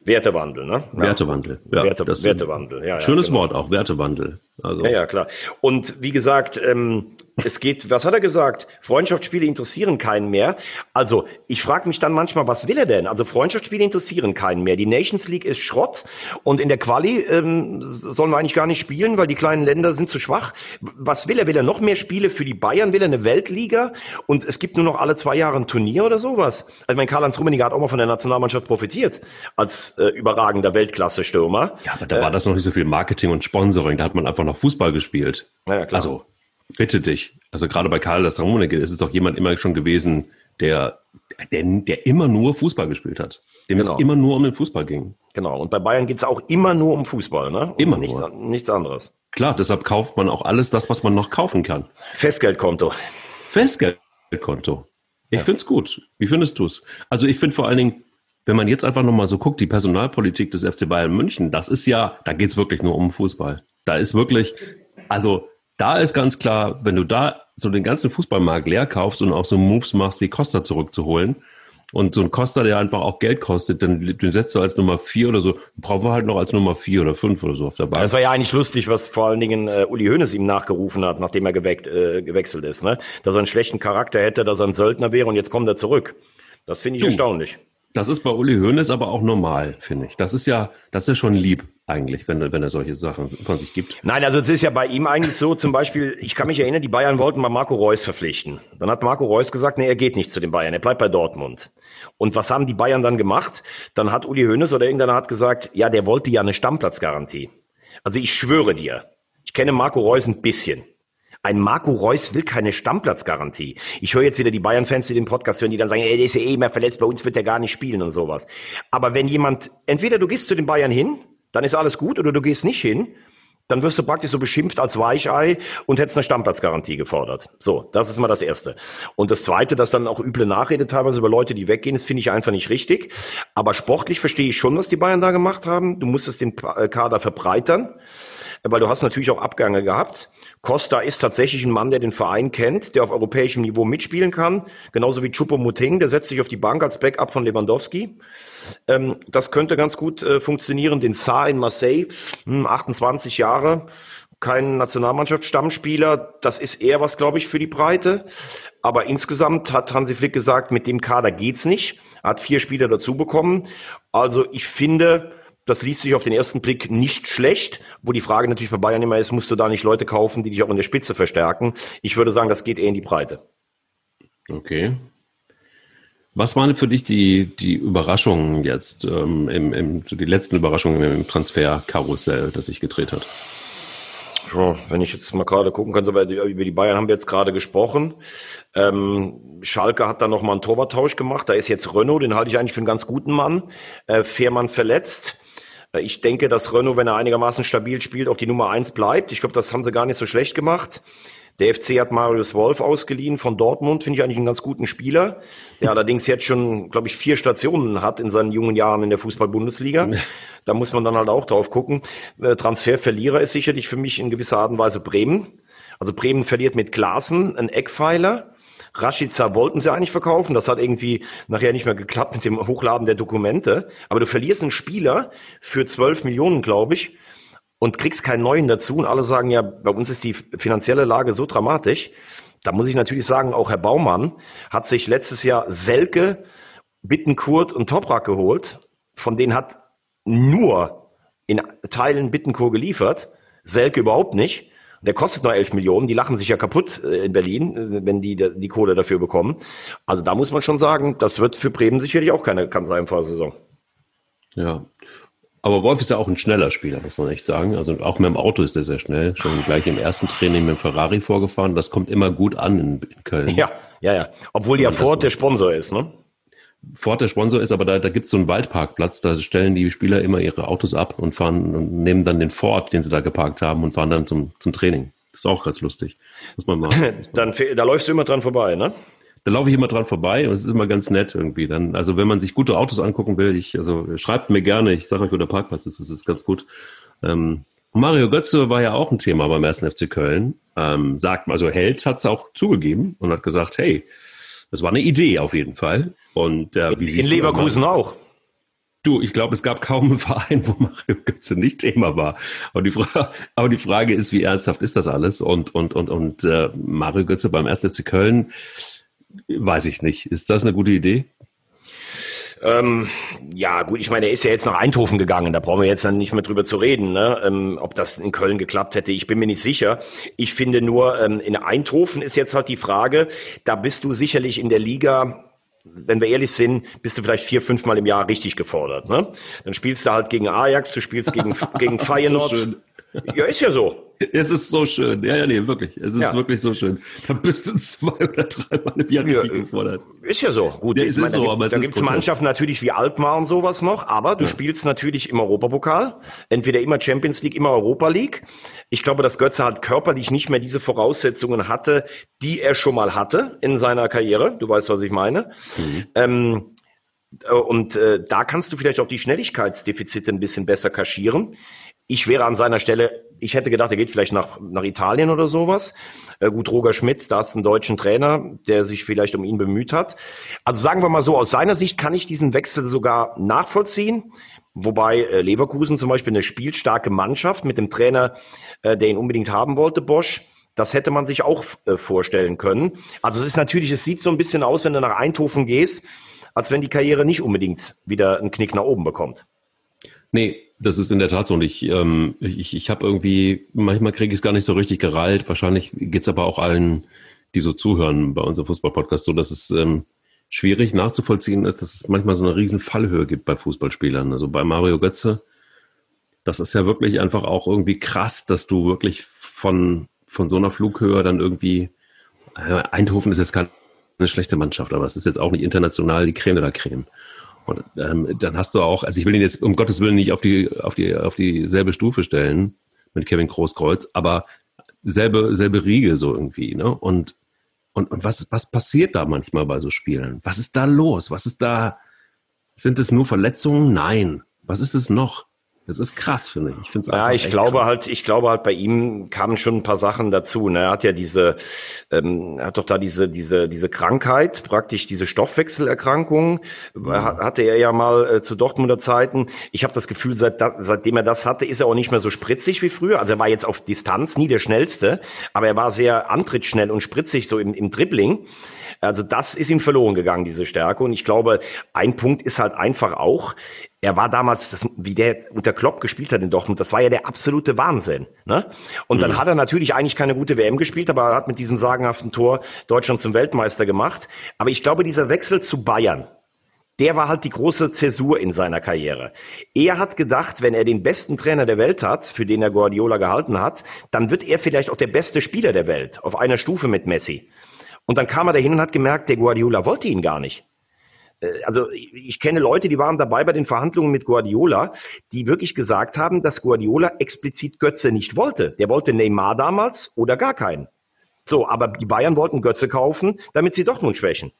Wertewandel, ne? Ja. Wertewandel, ja. Werte, das Wertewandel, ja. Schönes ja, genau. Wort auch, Wertewandel. Also. Ja, ja, klar. Und wie gesagt, ähm, es geht, was hat er gesagt? Freundschaftsspiele interessieren keinen mehr. Also, ich frage mich dann manchmal, was will er denn? Also, Freundschaftsspiele interessieren keinen mehr. Die Nations League ist Schrott und in der Quali ähm, sollen wir eigentlich gar nicht spielen, weil die kleinen Länder sind zu schwach. Was will er? Will er noch mehr Spiele für die Bayern? Will er eine Weltliga? Und es gibt nur noch alle zwei Jahre ein Turnier oder sowas? Also, mein Karl-Heinz Rummenigge hat auch mal von der Nationalmannschaft profitiert als äh, überragender Weltklasse-Stürmer. Ja, aber da äh, war das noch nicht so viel Marketing und Sponsoring. Da hat man einfach noch Fußball gespielt. Ja, klar. Also, bitte dich. Also gerade bei Karl das Rummenigge ist es doch jemand immer schon gewesen, der, der, der immer nur Fußball gespielt hat. Dem genau. es immer nur um den Fußball ging. Genau. Und bei Bayern geht es auch immer nur um Fußball, ne? immer nichts, nur. Nichts anderes. Klar, deshalb kauft man auch alles das, was man noch kaufen kann. Festgeldkonto. Festgeldkonto. Ich ja. finde es gut. Wie findest du es? Also ich finde vor allen Dingen, wenn man jetzt einfach nochmal so guckt, die Personalpolitik des FC Bayern München, das ist ja, da geht es wirklich nur um Fußball. Da ist wirklich, also da ist ganz klar, wenn du da so den ganzen Fußballmarkt leer kaufst und auch so Moves machst, wie Costa zurückzuholen. Und so ein Costa, der einfach auch Geld kostet, dann den setzt du als Nummer vier oder so, brauchen wir halt noch als Nummer vier oder fünf oder so auf der Bank. Das war ja eigentlich lustig, was vor allen Dingen äh, Uli Hoeneß ihm nachgerufen hat, nachdem er geweckt, äh, gewechselt ist, ne? Dass er einen schlechten Charakter hätte, dass er ein Söldner wäre und jetzt kommt er zurück. Das finde ich du, erstaunlich. Das ist bei Uli Hoeneß aber auch normal, finde ich. Das ist ja, das ist schon lieb eigentlich, wenn, wenn er solche Sachen von sich gibt. Nein, also es ist ja bei ihm eigentlich so, zum Beispiel, ich kann mich erinnern, die Bayern wollten mal Marco Reus verpflichten. Dann hat Marco Reus gesagt, nee, er geht nicht zu den Bayern, er bleibt bei Dortmund. Und was haben die Bayern dann gemacht? Dann hat Uli Hoeneß oder irgendeiner hat gesagt, ja, der wollte ja eine Stammplatzgarantie. Also ich schwöre dir, ich kenne Marco Reus ein bisschen. Ein Marco Reus will keine Stammplatzgarantie. Ich höre jetzt wieder die Bayern-Fans, die den Podcast hören, die dann sagen, ey, der ist ja eh immer verletzt, bei uns wird der gar nicht spielen und sowas. Aber wenn jemand, entweder du gehst zu den Bayern hin, dann ist alles gut, oder du gehst nicht hin, dann wirst du praktisch so beschimpft als Weichei und hättest eine Stammplatzgarantie gefordert. So, das ist mal das Erste. Und das Zweite, dass dann auch üble Nachrede teilweise über Leute, die weggehen, das finde ich einfach nicht richtig. Aber sportlich verstehe ich schon, was die Bayern da gemacht haben. Du musstest den Kader verbreitern, weil du hast natürlich auch Abgänge gehabt. Costa ist tatsächlich ein Mann, der den Verein kennt, der auf europäischem Niveau mitspielen kann. Genauso wie Choupo-Moting, der setzt sich auf die Bank als Backup von Lewandowski. Ähm, das könnte ganz gut äh, funktionieren. Den Saar in Marseille, hm, 28 Jahre, kein Nationalmannschaftsstammspieler. Das ist eher was, glaube ich, für die Breite. Aber insgesamt hat Hansi Flick gesagt, mit dem Kader geht's nicht. Er hat vier Spieler dazu bekommen. Also ich finde, das liest sich auf den ersten Blick nicht schlecht, wo die Frage natürlich bei Bayern immer ist, musst du da nicht Leute kaufen, die dich auch in der Spitze verstärken? Ich würde sagen, das geht eher in die Breite. Okay. Was waren für dich die, die Überraschungen jetzt, ähm, im, im, die letzten Überraschungen im Transferkarussell, das sich gedreht hat? Ja, wenn ich jetzt mal gerade gucken kann, über die Bayern haben wir jetzt gerade gesprochen. Ähm, Schalke hat da nochmal einen Torwarttausch gemacht. Da ist jetzt Renault, den halte ich eigentlich für einen ganz guten Mann. Äh, Fährmann verletzt. Äh, ich denke, dass Renault, wenn er einigermaßen stabil spielt, auch die Nummer eins bleibt. Ich glaube, das haben sie gar nicht so schlecht gemacht. Der FC hat Marius Wolf ausgeliehen von Dortmund, finde ich eigentlich einen ganz guten Spieler, der allerdings jetzt schon, glaube ich, vier Stationen hat in seinen jungen Jahren in der Fußball-Bundesliga. Da muss man dann halt auch drauf gucken. Äh, Transferverlierer ist sicherlich für mich in gewisser Art und Weise Bremen. Also Bremen verliert mit Klaassen einen Eckpfeiler. Rashica wollten sie eigentlich verkaufen. Das hat irgendwie nachher nicht mehr geklappt mit dem Hochladen der Dokumente. Aber du verlierst einen Spieler für 12 Millionen, glaube ich, und kriegst keinen neuen dazu. Und alle sagen ja, bei uns ist die finanzielle Lage so dramatisch. Da muss ich natürlich sagen, auch Herr Baumann hat sich letztes Jahr Selke, Bittenkurt und Toprak geholt. Von denen hat nur in Teilen Bittenkur geliefert. Selke überhaupt nicht. Der kostet nur 11 Millionen. Die lachen sich ja kaputt äh, in Berlin, äh, wenn die die Kohle dafür bekommen. Also da muss man schon sagen, das wird für Bremen sicherlich auch keine vor der Saison. Ja. Aber Wolf ist ja auch ein schneller Spieler, muss man echt sagen. Also auch mit dem Auto ist er sehr schnell. Schon gleich im ersten Training mit dem Ferrari vorgefahren. Das kommt immer gut an in, in Köln. Ja, ja, ja. Obwohl ja Ford der Sponsor ist, ne? Ford der Sponsor ist, aber da, da gibt es so einen Waldparkplatz, da stellen die Spieler immer ihre Autos ab und fahren und nehmen dann den Ford, den sie da geparkt haben und fahren dann zum, zum Training. Das ist auch ganz lustig. Muss man machen. dann, da läufst du immer dran vorbei, ne? Da laufe ich immer dran vorbei und es ist immer ganz nett irgendwie. Dann, also wenn man sich gute Autos angucken will, ich, also schreibt mir gerne, ich sage euch, wo der Parkplatz ist, das ist ganz gut. Ähm, Mario Götze war ja auch ein Thema beim 1. FC Köln. Ähm, sagt, also Held hat es auch zugegeben und hat gesagt, hey, das war eine Idee auf jeden Fall. Und äh, in Leverkusen auch. Du, ich glaube, es gab kaum einen Verein, wo Mario Götze nicht Thema war. Aber die, Frage, aber die Frage ist, wie ernsthaft ist das alles? Und, und, und, und äh, Mario Götze beim 1. FC Köln, weiß ich nicht. Ist das eine gute Idee? Ähm, ja, gut, ich meine, er ist ja jetzt nach Eindhoven gegangen, da brauchen wir jetzt dann nicht mehr drüber zu reden, ne? ähm, ob das in Köln geklappt hätte. Ich bin mir nicht sicher. Ich finde nur, ähm, in Eindhoven ist jetzt halt die Frage, da bist du sicherlich in der Liga wenn wir ehrlich sind, bist du vielleicht vier, fünf Mal im Jahr richtig gefordert. Ne? Dann spielst du halt gegen Ajax, du spielst gegen, gegen Feyenoord. So ja, ist ja so. Es ist so schön. Ja, ja, nee, wirklich. Es ist ja. wirklich so schön. Da bist du zwei oder dreimal im Jahr ja, gefordert. Ist ja so. Gut, ja, es ist so, aber da gibt es Mannschaften natürlich wie Alkmaar und sowas noch, aber du ja. spielst natürlich im Europapokal. Entweder immer Champions League, immer Europa League. Ich glaube, dass Götze halt körperlich nicht mehr diese Voraussetzungen hatte, die er schon mal hatte in seiner Karriere. Du weißt, was ich meine. Mhm. Ähm, äh, und äh, da kannst du vielleicht auch die Schnelligkeitsdefizite ein bisschen besser kaschieren. Ich wäre an seiner Stelle Ich hätte gedacht, er geht vielleicht nach, nach Italien oder sowas. Äh, gut, Roger Schmidt, da ist ein deutschen Trainer, der sich vielleicht um ihn bemüht hat. Also sagen wir mal so, aus seiner Sicht kann ich diesen Wechsel sogar nachvollziehen. Wobei äh, Leverkusen zum Beispiel eine spielstarke Mannschaft mit dem Trainer, äh, der ihn unbedingt haben wollte, Bosch, das hätte man sich auch äh, vorstellen können. Also es ist natürlich, es sieht so ein bisschen aus, wenn du nach Eindhoven gehst, als wenn die Karriere nicht unbedingt wieder einen Knick nach oben bekommt. Nee, das ist in der Tat so. Und ich, ähm, ich, ich habe irgendwie, manchmal kriege ich es gar nicht so richtig gereilt. Wahrscheinlich geht's aber auch allen, die so zuhören bei unserem Fußballpodcast, so dass es ähm, schwierig nachzuvollziehen ist, dass es manchmal so eine riesen Fallhöhe gibt bei Fußballspielern. Also bei Mario Götze, das ist ja wirklich einfach auch irgendwie krass, dass du wirklich von, von so einer Flughöhe dann irgendwie, äh, Eindhoven ist jetzt keine schlechte Mannschaft, aber es ist jetzt auch nicht international die Creme de la Creme. Und ähm, dann hast du auch, also ich will ihn jetzt um Gottes Willen nicht auf die, auf die, auf dieselbe Stufe stellen mit Kevin Großkreuz, aber selbe, selbe Riege so irgendwie, ne? Und, und, und was, was passiert da manchmal bei so Spielen? Was ist da los? Was ist da? Sind es nur Verletzungen? Nein. Was ist es noch? Das ist krass, finde ich. Ich ja, ich glaube krass. halt, ich glaube halt, bei ihm kamen schon ein paar Sachen dazu. Ne? Er hat ja diese, ähm, er hat doch da diese, diese, diese Krankheit, praktisch diese Stoffwechselerkrankung, mhm. hatte er ja mal äh, zu Dortmunder Zeiten. Ich habe das Gefühl, seit, seitdem er das hatte, ist er auch nicht mehr so spritzig wie früher. Also er war jetzt auf Distanz nie der schnellste, aber er war sehr antrittsschnell und spritzig so im, im Dribbling. Also das ist ihm verloren gegangen, diese Stärke. Und ich glaube, ein Punkt ist halt einfach auch, er war damals, das, wie der unter Klopp gespielt hat in Dortmund, das war ja der absolute Wahnsinn. Ne? Und mhm. dann hat er natürlich eigentlich keine gute WM gespielt, aber er hat mit diesem sagenhaften Tor Deutschland zum Weltmeister gemacht. Aber ich glaube, dieser Wechsel zu Bayern, der war halt die große Zäsur in seiner Karriere. Er hat gedacht, wenn er den besten Trainer der Welt hat, für den er Guardiola gehalten hat, dann wird er vielleicht auch der beste Spieler der Welt, auf einer Stufe mit Messi. Und dann kam er dahin und hat gemerkt, der Guardiola wollte ihn gar nicht. Äh, also ich kenne Leute, die waren dabei bei den Verhandlungen mit Guardiola, die wirklich gesagt haben, dass Guardiola explizit Götze nicht wollte. Der wollte Neymar damals oder gar keinen. So, aber die Bayern wollten Götze kaufen, damit sie Dortmund schwächen.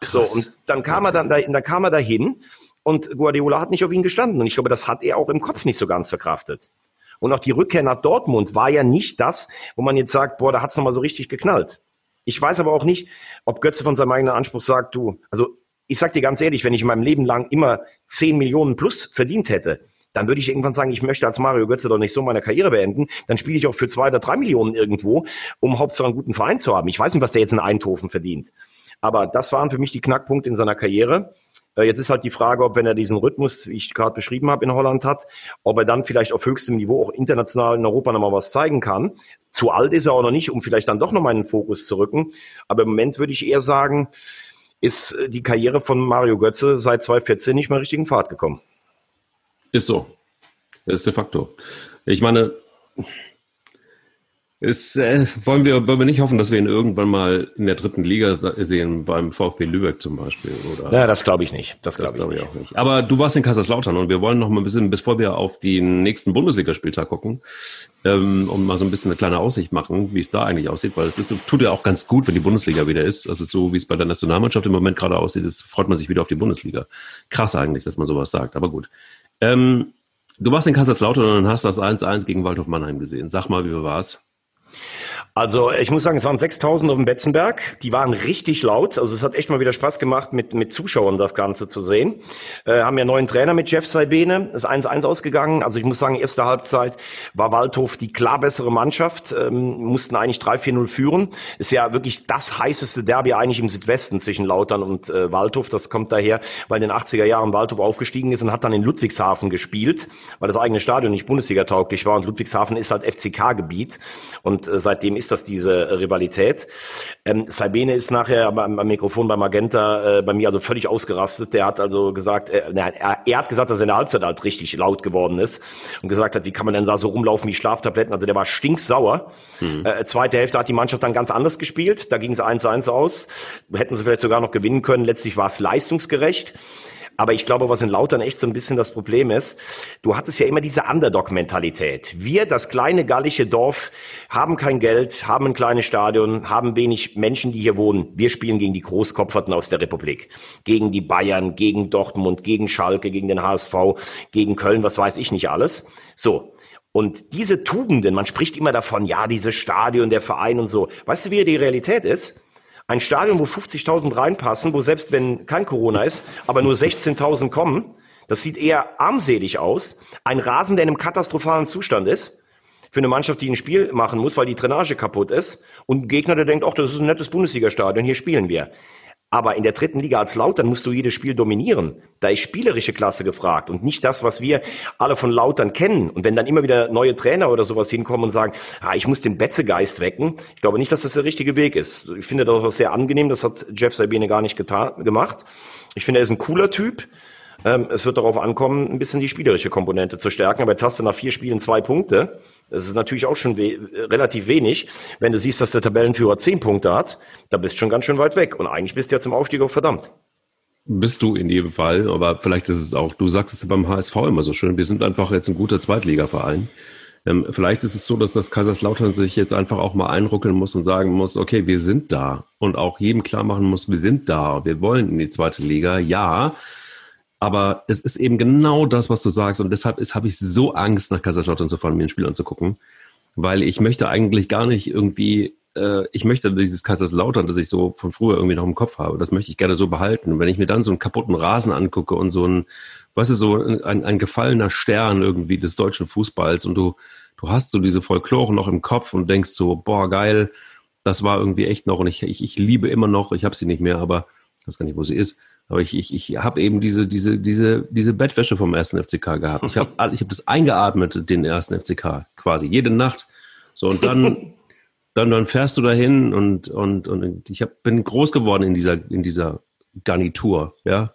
Krass. So, und dann kam er dann, dann kam er dahin und Guardiola hat nicht auf ihn gestanden. Und ich glaube, das hat er auch im Kopf nicht so ganz verkraftet. Und auch die Rückkehr nach Dortmund war ja nicht das, wo man jetzt sagt, boah, da hat's nochmal so richtig geknallt. Ich weiß aber auch nicht, ob Götze von seinem eigenen Anspruch sagt, du, also ich sag dir ganz ehrlich, wenn ich in meinem Leben lang immer 10 Millionen plus verdient hätte, dann würde ich irgendwann sagen, ich möchte als Mario Götze doch nicht so meine Karriere beenden. Dann spiele ich auch für zwei oder drei Millionen irgendwo, um Hauptsache einen guten Verein zu haben. Ich weiß nicht, was der jetzt in Eindhoven verdient. Aber das waren für mich die Knackpunkte in seiner Karriere. Äh, jetzt ist halt die Frage, ob wenn er diesen Rhythmus, wie ich gerade beschrieben habe, in Holland hat, ob er dann vielleicht auf höchstem Niveau auch international in Europa nochmal was zeigen kann. Zu alt ist er auch noch nicht, um vielleicht dann doch nochmal einen Fokus zu rücken. Aber im Moment würde ich eher sagen, ist äh, die Karriere von Mario Götze seit 2014 nicht mehr richtig in Fahrt gekommen. Ist so. Ist de facto. Ich meine, ist, äh, wollen, wir, wollen wir nicht hoffen, dass wir ihn irgendwann mal in der dritten Liga sehen, beim VfB Lübeck zum Beispiel? Oder? Ja, das glaube ich nicht. Das glaube glaub ich, glaub ich, auch nicht. Aber du warst in Kaiserslautern und wir wollen noch mal ein bisschen, bevor wir auf den nächsten Bundesligaspieltag gucken, ähm, und mal so ein bisschen eine kleine Aussicht machen, wie es da eigentlich aussieht, weil es ist, tut ja auch ganz gut, wenn die Bundesliga wieder ist. Also so wie es bei der Nationalmannschaft im Moment gerade aussieht, ist, freut man sich wieder auf die Bundesliga. Krass eigentlich, dass man sowas sagt, aber gut. Ähm, du warst in Kaiserslautern und hast das 1-1 gegen Waldhof Mannheim gesehen. Sag mal, wie war es? Also ich muss sagen, es waren 6000 auf dem Betzenberg. Die waren richtig laut. Also es hat echt mal wieder Spaß gemacht, mit, mit Zuschauern das Ganze zu sehen. Äh, haben ja neuen Trainer mit Jeff Saibene. Ist 1-1 ausgegangen. Also ich muss sagen, erste Halbzeit war Waldhof die klar bessere Mannschaft. Ähm, mussten eigentlich 3-4-0 führen. Ist ja wirklich das heißeste Derby eigentlich im Südwesten zwischen Lautern und äh, Waldhof. Das kommt daher, weil in den 80er Jahren Waldhof aufgestiegen ist und hat dann in Ludwigshafen gespielt, weil das eigene Stadion nicht Bundesliga tauglich war. Und Ludwigshafen ist halt FCK-Gebiet. Und äh, seitdem ist das diese Rivalität. Ähm, Sabine ist nachher am, am Mikrofon bei Magenta äh, bei mir also völlig ausgerastet. Der hat also gesagt, äh, er, er hat gesagt, dass er in der Halbzeit halt richtig laut geworden ist und gesagt hat, wie kann man denn da so rumlaufen wie Schlaftabletten? Also der war stinksauer. Mhm. Äh, zweite Hälfte hat die Mannschaft dann ganz anders gespielt. Da ging es 1-1 aus. Hätten sie vielleicht sogar noch gewinnen können. Letztlich war es leistungsgerecht. Aber ich glaube, was in Lautern echt so ein bisschen das Problem ist, du hattest ja immer diese Underdog-Mentalität. Wir, das kleine gallische Dorf, haben kein Geld, haben ein kleines Stadion, haben wenig Menschen, die hier wohnen. Wir spielen gegen die Großkopferten aus der Republik. Gegen die Bayern, gegen Dortmund, gegen Schalke, gegen den HSV, gegen Köln, was weiß ich nicht alles. So. Und diese Tugenden, man spricht immer davon, ja, dieses Stadion, der Verein und so. Weißt du, wie die Realität ist? Ein Stadion, wo 50.000 reinpassen, wo selbst wenn kein Corona ist, aber nur 16.000 kommen, das sieht eher armselig aus. Ein Rasen, der in einem katastrophalen Zustand ist, für eine Mannschaft, die ein Spiel machen muss, weil die Drainage kaputt ist. Und ein Gegner, der denkt, ach, das ist ein nettes Bundesliga-Stadion, hier spielen wir. Aber in der dritten Liga als Lautern musst du jedes Spiel dominieren. Da ist spielerische Klasse gefragt und nicht das, was wir alle von Lautern kennen. Und wenn dann immer wieder neue Trainer oder sowas hinkommen und sagen, ah, ich muss den Betzegeist wecken, ich glaube nicht, dass das der richtige Weg ist. Ich finde das auch sehr angenehm, das hat Jeff Sabine gar nicht getan, gemacht. Ich finde, er ist ein cooler Typ. Ähm, es wird darauf ankommen, ein bisschen die spielerische Komponente zu stärken. Aber jetzt hast du nach vier Spielen zwei Punkte. Das ist natürlich auch schon we relativ wenig. Wenn du siehst, dass der Tabellenführer zehn Punkte hat, da bist du schon ganz schön weit weg. Und eigentlich bist du ja zum Aufstieg auch verdammt. Bist du in jedem Fall, aber vielleicht ist es auch, du sagst es beim HSV immer so schön, wir sind einfach jetzt ein guter Zweitligaverein. Ähm, vielleicht ist es so, dass das Kaiserslautern sich jetzt einfach auch mal einruckeln muss und sagen muss, okay, wir sind da. Und auch jedem klar machen muss, wir sind da. Wir wollen in die zweite Liga, ja. Aber es ist eben genau das, was du sagst. Und deshalb habe ich so Angst, nach Kaiserslautern zu fahren, mir ein Spiel anzugucken. Weil ich möchte eigentlich gar nicht irgendwie, äh, ich möchte dieses Kaiserslautern, das ich so von früher irgendwie noch im Kopf habe, das möchte ich gerne so behalten. Und wenn ich mir dann so einen kaputten Rasen angucke und so ein, weißt du, so ein, ein gefallener Stern irgendwie des deutschen Fußballs und du, du hast so diese Folklore noch im Kopf und denkst so, boah, geil, das war irgendwie echt noch und ich, ich, ich liebe immer noch, ich habe sie nicht mehr, aber ich weiß gar nicht, wo sie ist aber ich, ich, ich habe eben diese, diese, diese, diese Bettwäsche vom ersten FCK gehabt. Ich habe ich hab das eingeatmet, den ersten FCK, quasi, jede Nacht. So, und dann, dann, dann fährst du dahin und, und, und ich hab, bin groß geworden in dieser, in dieser Garnitur, ja.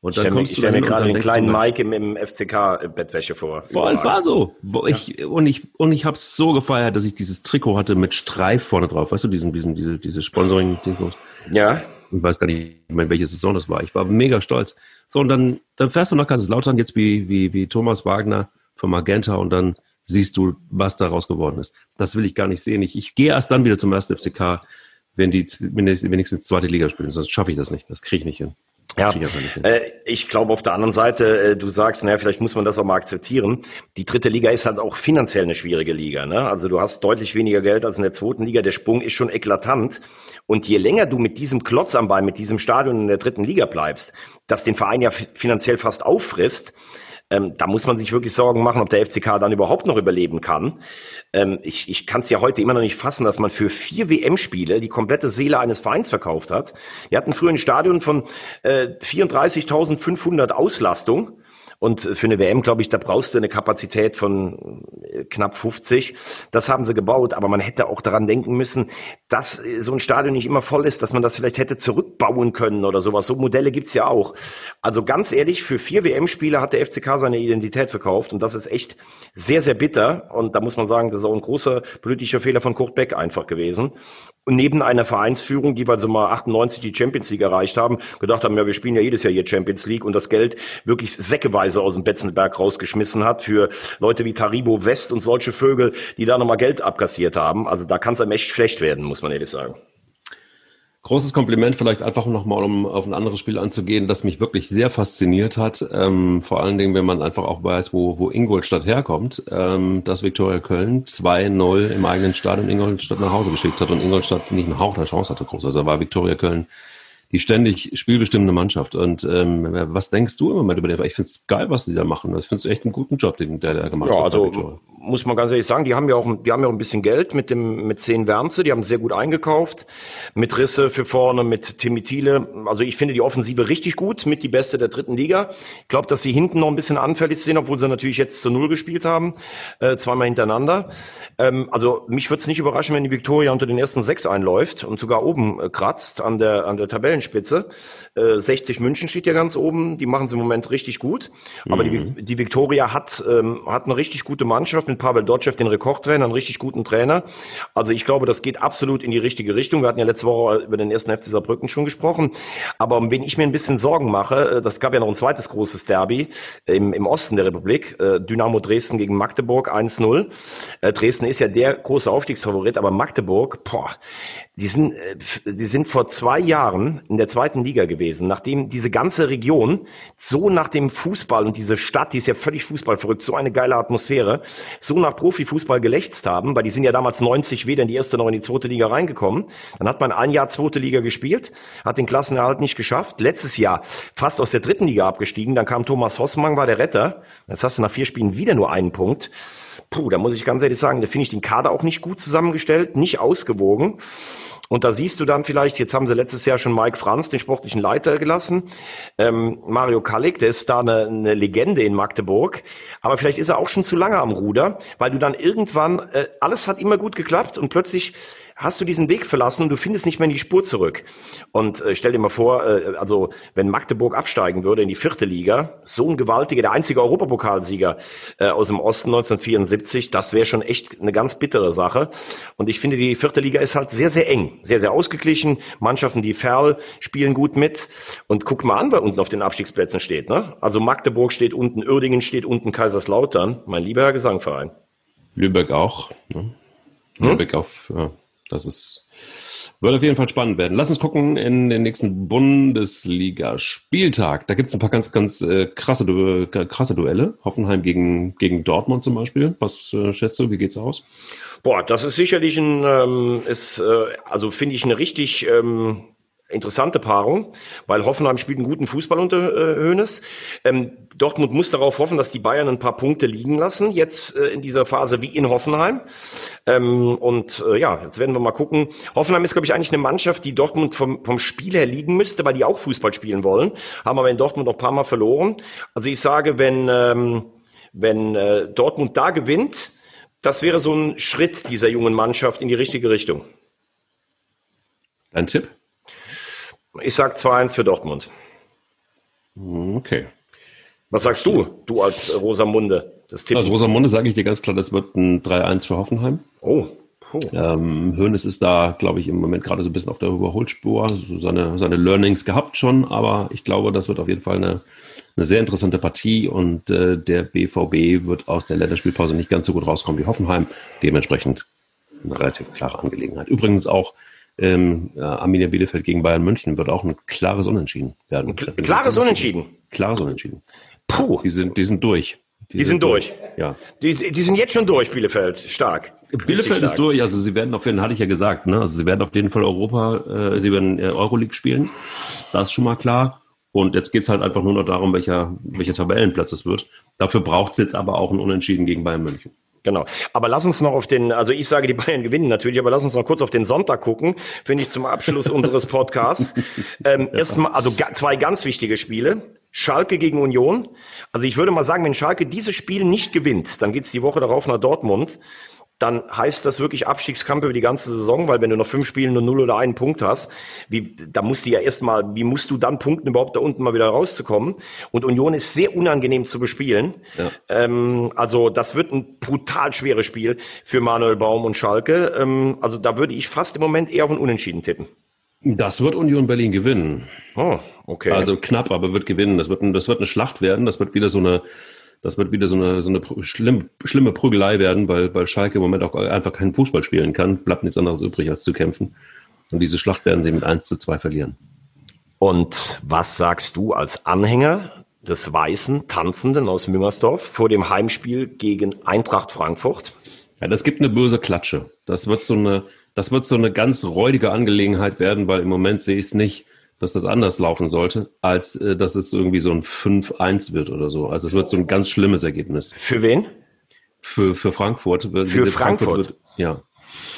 Und dann ich kommst ich stell mir gerade den kleinen Mike im, im FCK-Bettwäsche vor. Vor allem war so. Wo ja. ich, und ich, und ich habe es so gefeiert, dass ich dieses Trikot hatte mit Streif vorne drauf. Weißt du, diesen, diesen, diese, diese Sponsoring-Trikots. Ja ich weiß gar nicht mehr, welche Saison das war. Ich war mega stolz. So, und dann, dann fährst du nach Kaiserslautern jetzt wie, wie, wie Thomas Wagner von Magenta und dann siehst du, was daraus geworden ist. Das will ich gar nicht sehen. Ich, ich gehe erst dann wieder zum ersten FCK, wenn die wenigstens zweite Liga spielen. Sonst schaffe ich das nicht. Das kriege ich nicht hin. Ja, äh, ich glaube auf der anderen Seite, äh, du sagst, naja, vielleicht muss man das auch mal akzeptieren. Die dritte Liga ist halt auch finanziell eine schwierige Liga. Ne? Also du hast deutlich weniger Geld als in der zweiten Liga. Der Sprung ist schon eklatant. Und je länger du mit diesem Klotz am Bein, mit diesem Stadion in der dritten Liga bleibst, das den Verein ja finanziell fast auffrisst, ähm, da muss man sich wirklich Sorgen machen, ob der FCK dann überhaupt noch überleben kann. Ähm, ich ich kann es ja heute immer noch nicht fassen, dass man für vier WM-Spiele die komplette Seele eines Vereins verkauft hat. Wir hatten früher ein Stadion von äh, 34.500 Auslastung. Und für eine WM, glaube ich, da brauchst du eine Kapazität von äh, knapp 50. Das haben sie gebaut, aber man hätte auch daran denken müssen, dass äh, so ein Stadion nicht immer voll ist, dass man das vielleicht hätte zurückbauen können oder sowas. So Modelle gibt's ja auch. Also ganz ehrlich, für vier WM-Spiele hat der FCK seine Identität verkauft und das ist echt sehr, sehr bitter. Und da muss man sagen, das ist auch ein großer politischer Fehler von Kurt Beck einfach gewesen. Und neben einer Vereinsführung, die, weil sie mal 98 die Champions League erreicht haben, gedacht haben, ja, wir spielen ja jedes Jahr hier Champions League und das Geld wirklich säckeweise aus dem Betzenberg rausgeschmissen hat für Leute wie Taribo West und solche Vögel, die da nochmal Geld abkassiert haben. Also da kann es einem echt schlecht werden, muss man ehrlich sagen. Großes Kompliment, vielleicht einfach nochmal, um auf ein anderes Spiel anzugehen, das mich wirklich sehr fasziniert hat. Ähm, vor allen Dingen, wenn man einfach auch weiß, wo, wo Ingolstadt herkommt, ähm, dass Viktoria Köln 2-0 im eigenen Stadion Ingolstadt nach Hause geschickt hat und Ingolstadt nicht einen Hauch der Chance hatte groß. Also war Viktoria Köln die ständig spielbestimmende Mannschaft. Und ähm, was denkst du im Moment über den? Ich finde es geil, was die da machen. Ich finde es echt einen guten Job, den der da gemacht ja, hat. Also muss man ganz ehrlich sagen, die haben ja auch, die haben ja auch ein bisschen Geld mit dem mit zehn Wernze, die haben sehr gut eingekauft, mit Risse für vorne, mit Timmy Thiele. Also ich finde die Offensive richtig gut, mit die beste der dritten Liga. Ich glaube, dass sie hinten noch ein bisschen anfällig sind, obwohl sie natürlich jetzt zu null gespielt haben, äh, zweimal hintereinander. Ähm, also mich würde es nicht überraschen, wenn die Viktoria unter den ersten sechs einläuft und sogar oben äh, kratzt an der an der Tabellenspitze. Äh, 60 München steht ja ganz oben, die machen es im Moment richtig gut. Aber mhm. die, die Viktoria hat ähm, hat eine richtig gute Mannschaft mit Pavel Dotschew, den Rekordtrainer, einen richtig guten Trainer. Also ich glaube, das geht absolut in die richtige Richtung. Wir hatten ja letzte Woche über den ersten FC Saarbrücken schon gesprochen. Aber um wen ich mir ein bisschen Sorgen mache, äh, das gab ja noch ein zweites großes Derby im, im Osten der Republik, äh, Dynamo Dresden gegen Magdeburg 1-0. Äh, Dresden ist ja der große Aufstiegsfavorit, aber Magdeburg, boah, die sind, äh, die sind vor zwei Jahren in der zweiten Liga gewesen, nachdem diese ganze Region so nach dem Fußball und diese Stadt, die ist ja völlig fußballverrückt, so eine geile Atmosphäre, so nach Profifußball gelächzt haben, weil die sind ja damals 90 weder in die erste noch in die zweite Liga reingekommen. Dann hat man ein Jahr zweite Liga gespielt, hat den Klassenerhalt nicht geschafft. Letztes Jahr fast aus der dritten Liga abgestiegen. Dann kam Thomas Hossmann, war der Retter. Jetzt hast du nach vier Spielen wieder nur einen Punkt. Puh, da muss ich ganz ehrlich sagen, da finde ich den Kader auch nicht gut zusammengestellt, nicht ausgewogen. Und da siehst du dann vielleicht, jetzt haben sie letztes Jahr schon Mike Franz, den sportlichen Leiter, gelassen. Ähm, Mario Kallik, der ist da eine, eine Legende in Magdeburg. Aber vielleicht ist er auch schon zu lange am Ruder, weil du dann irgendwann, äh, alles hat immer gut geklappt und plötzlich hast du diesen Weg verlassen und du findest nicht mehr in die Spur zurück. Und äh, stell dir mal vor, äh, also wenn Magdeburg absteigen würde in die vierte Liga, so ein gewaltiger, der einzige Europapokalsieger äh, aus dem Osten 1974, das wäre schon echt eine ganz bittere Sache. Und ich finde, die vierte Liga ist halt sehr, sehr eng, sehr, sehr ausgeglichen. Mannschaften, die Ferl spielen gut mit. Und guck mal an, wer unten auf den Abstiegsplätzen steht. Ne? Also Magdeburg steht unten, Uerdingen steht unten, Kaiserslautern, mein lieber Herr Gesangverein. Lübeck auch. Ne? Hm? Lübeck auf ja, das ist, wird auf jeden Fall spannend werden. Lass uns gucken in den nächsten Bundesliga-Spieltag. Da gibt es ein paar ganz, ganz äh, krasse, du krasse Duelle. Hoffenheim gegen, gegen Dortmund zum Beispiel. Was äh, schätzt du, wie geht's aus? Boah, das ist sicherlich ein, ähm, ist, äh, also finde ich eine richtig ähm, interessante Paarung, weil Hoffenheim spielt einen guten Fußball unter äh. Ähm, Dortmund muss darauf hoffen, dass die Bayern ein paar Punkte liegen lassen, jetzt äh, in dieser Phase wie in Hoffenheim. Ähm, und äh, ja, jetzt werden wir mal gucken. Hoffenheim ist, glaube ich, eigentlich eine Mannschaft, die Dortmund vom, vom Spiel her liegen müsste, weil die auch Fußball spielen wollen, haben aber in Dortmund noch ein paar Mal verloren. Also ich sage, wenn, ähm, wenn äh, Dortmund da gewinnt, das wäre so ein Schritt dieser jungen Mannschaft in die richtige Richtung. Dein Tipp? Ich sag 2-1 für Dortmund. Okay. Was sagst du, du als Rosamunde? Das Tipp also Rosamunde sage ich dir ganz klar, das wird ein 3-1 für Hoffenheim. Oh. Oh. Ähm, Hönes ist da, glaube ich, im Moment gerade so ein bisschen auf der Überholspur, so seine, seine Learnings gehabt schon, aber ich glaube, das wird auf jeden Fall eine, eine sehr interessante Partie und äh, der BVB wird aus der Länderspielpause nicht ganz so gut rauskommen wie Hoffenheim. Dementsprechend eine relativ klare Angelegenheit. Übrigens auch ähm, Arminia Bielefeld gegen Bayern München wird auch ein klares Unentschieden werden. Ein klares Unentschieden? Klares Unentschieden. Puh. Die sind, die sind durch. Die, die sind, sind durch. Ja. Die, die sind jetzt schon durch, Bielefeld. Stark. Bielefeld stark. ist durch. Also sie werden auf jeden Fall, hatte ich ja gesagt, ne? Also sie werden auf jeden Fall Europa, äh, sie werden äh, Euroleague spielen. Das ist schon mal klar. Und jetzt geht's halt einfach nur noch darum, welcher, welcher Tabellenplatz es wird. Dafür braucht's jetzt aber auch ein Unentschieden gegen Bayern München. Genau. Aber lass uns noch auf den, also ich sage, die Bayern gewinnen natürlich, aber lass uns noch kurz auf den Sonntag gucken, finde ich zum Abschluss unseres Podcasts. Ähm, ja. Erstmal, also zwei ganz wichtige Spiele. Schalke gegen Union. Also ich würde mal sagen, wenn Schalke dieses Spiel nicht gewinnt, dann geht's die Woche darauf nach Dortmund dann heißt das wirklich Abstiegskampf über die ganze Saison, weil wenn du noch fünf Spiele nur null oder einen Punkt hast, wie, da musst du ja erstmal, wie musst du dann punkten, überhaupt da unten mal wieder rauszukommen? Und Union ist sehr unangenehm zu bespielen. Ja. Ähm, also das wird ein brutal schweres Spiel für Manuel Baum und Schalke. Ähm, also da würde ich fast im Moment eher auf ein Unentschieden tippen. Das wird Union Berlin gewinnen. Oh, okay. Also knapp, aber wird gewinnen. Das wird, ein, das wird eine Schlacht werden. Das wird wieder so eine das wird wieder so eine, so eine schlimm, schlimme Prügelei werden, weil, weil Schalke im Moment auch einfach keinen Fußball spielen kann. Bleibt nichts anderes übrig, als zu kämpfen. Und diese Schlacht werden sie mit 1 zu 2 verlieren. Und was sagst du als Anhänger des weißen Tanzenden aus Müngersdorf vor dem Heimspiel gegen Eintracht Frankfurt? Ja, das gibt eine böse Klatsche. Das wird so eine, das wird so eine ganz räudige Angelegenheit werden, weil im Moment sehe ich es nicht dass das anders laufen sollte, als äh, dass es irgendwie so ein 5-1 wird oder so. Also es wird so ein ganz schlimmes Ergebnis. Für wen? Für, für Frankfurt. Für Frankfurt? Frankfurt wird, ja.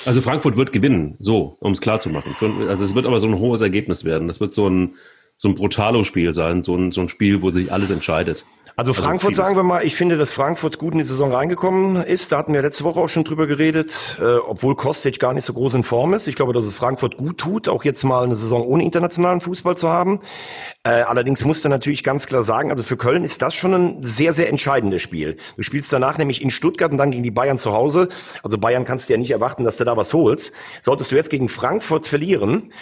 Also Frankfurt wird gewinnen, so, um es klar zu machen. Also es wird aber so ein hohes Ergebnis werden. Das wird so ein, so ein Brutalo-Spiel sein, so ein, so ein Spiel, wo sich alles entscheidet. Also, also Frankfurt, also sagen wir mal, ich finde, dass Frankfurt gut in die Saison reingekommen ist. Da hatten wir letzte Woche auch schon drüber geredet, äh, obwohl Kostic gar nicht so groß in Form ist. Ich glaube, dass es Frankfurt gut tut, auch jetzt mal eine Saison ohne internationalen Fußball zu haben. Äh, allerdings musst du natürlich ganz klar sagen, also für Köln ist das schon ein sehr, sehr entscheidendes Spiel. Du spielst danach nämlich in Stuttgart und dann gegen die Bayern zu Hause. Also Bayern kannst du ja nicht erwarten, dass du da was holst. Solltest du jetzt gegen Frankfurt verlieren,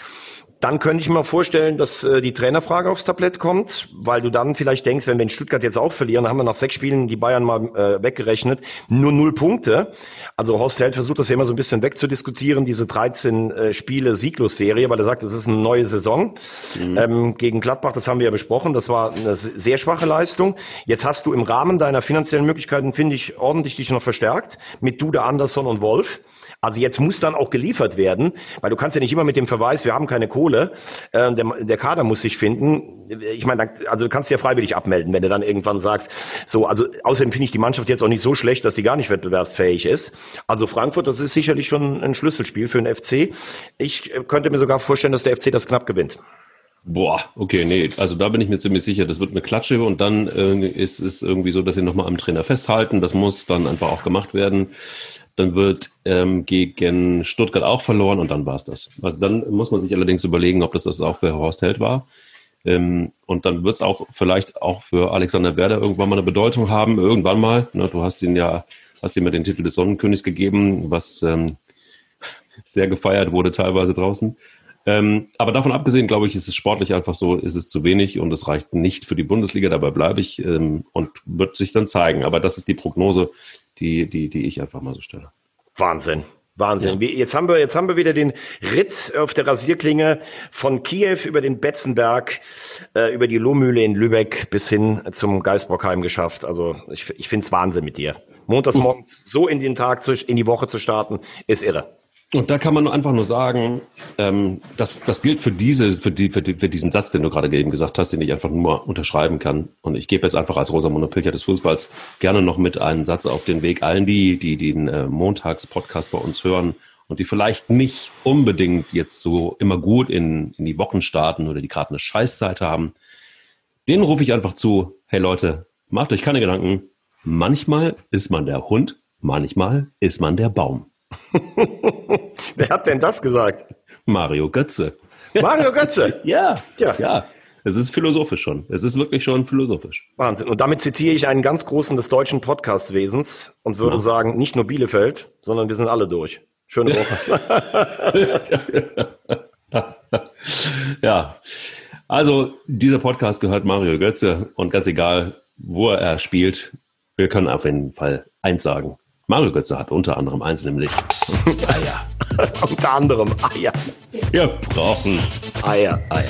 Dann könnte ich mir vorstellen, dass äh, die Trainerfrage aufs Tablett kommt, weil du dann vielleicht denkst, wenn wir in Stuttgart jetzt auch verlieren, dann haben wir nach sechs Spielen die Bayern mal äh, weggerechnet, nur null Punkte. Also Horst Held versucht das ja immer so ein bisschen wegzudiskutieren, diese 13 äh, Spiele Sieglos-Serie, weil er sagt, es ist eine neue Saison. Mhm. Ähm, gegen Gladbach, das haben wir ja besprochen, das war eine sehr schwache Leistung. Jetzt hast du im Rahmen deiner finanziellen Möglichkeiten, finde ich, ordentlich dich noch verstärkt mit Duda Andersson und Wolf. Also jetzt muss dann auch geliefert werden, weil du kannst ja nicht immer mit dem Verweis, wir haben keine Kohle, äh, der, der Kader muss sich finden. Ich meine, also du kannst ja freiwillig abmelden, wenn du dann irgendwann sagst, so, also außerdem finde ich die Mannschaft jetzt auch nicht so schlecht, dass sie gar nicht wettbewerbsfähig ist. Also Frankfurt, das ist sicherlich schon ein Schlüsselspiel für den FC. Ich äh, könnte mir sogar vorstellen, dass der FC das knapp gewinnt. Boah, okay, nee, also da bin ich mir ziemlich sicher, das wird eine Klatsche und dann äh, ist es irgendwie so, dass sie nochmal am Trainer festhalten. Das muss dann einfach auch gemacht werden. Dann wird ähm, gegen Stuttgart auch verloren und dann war es das. Also dann muss man sich allerdings überlegen, ob das das auch für Horst Held war. Ähm, und dann wird es auch vielleicht auch für Alexander Werder irgendwann mal eine Bedeutung haben, irgendwann mal. Ne, du hast ihn ja, hast ihm ja den Titel des Sonnenkönigs gegeben, was ähm, sehr gefeiert wurde teilweise draußen. Ähm, aber davon abgesehen, glaube ich, ist es sportlich einfach so, ist es zu wenig und es reicht nicht für die Bundesliga. Dabei bleibe ich ähm, und wird sich dann zeigen. Aber das ist die Prognose, die, die, die ich einfach mal so stelle. Wahnsinn. Wahnsinn. Ja. Jetzt haben wir, jetzt haben wir wieder den Ritt auf der Rasierklinge von Kiew über den Betzenberg, äh, über die Lohmühle in Lübeck bis hin zum Geisbrockheim geschafft. Also ich, ich finde es Wahnsinn mit dir. Montags morgens so in den Tag, zu, in die Woche zu starten, ist irre. Und da kann man einfach nur sagen, ähm, das, das gilt für diese, für, die, für, die, für diesen Satz, den du gerade eben gesagt hast, den ich einfach nur unterschreiben kann. Und ich gebe jetzt einfach als Rosamunde Pilcher des Fußballs gerne noch mit einen Satz auf den Weg allen die, die den äh, Montags-Podcast bei uns hören und die vielleicht nicht unbedingt jetzt so immer gut in, in die Wochen starten oder die gerade eine Scheißzeit haben. Denen rufe ich einfach zu, hey Leute, macht euch keine Gedanken. Manchmal ist man der Hund, manchmal ist man der Baum. Wer hat denn das gesagt? Mario Götze. Mario Götze? ja, ja, ja. Es ist philosophisch schon. Es ist wirklich schon philosophisch. Wahnsinn. Und damit zitiere ich einen ganz großen des deutschen Podcastwesens und würde ja. sagen, nicht nur Bielefeld, sondern wir sind alle durch. Schöne Woche. ja. Also, dieser Podcast gehört Mario Götze und ganz egal, wo er spielt, wir können auf jeden Fall eins sagen. Mario Götze hat unter anderem eins, nämlich Eier. unter anderem Eier. Wir brauchen Eier. Eier.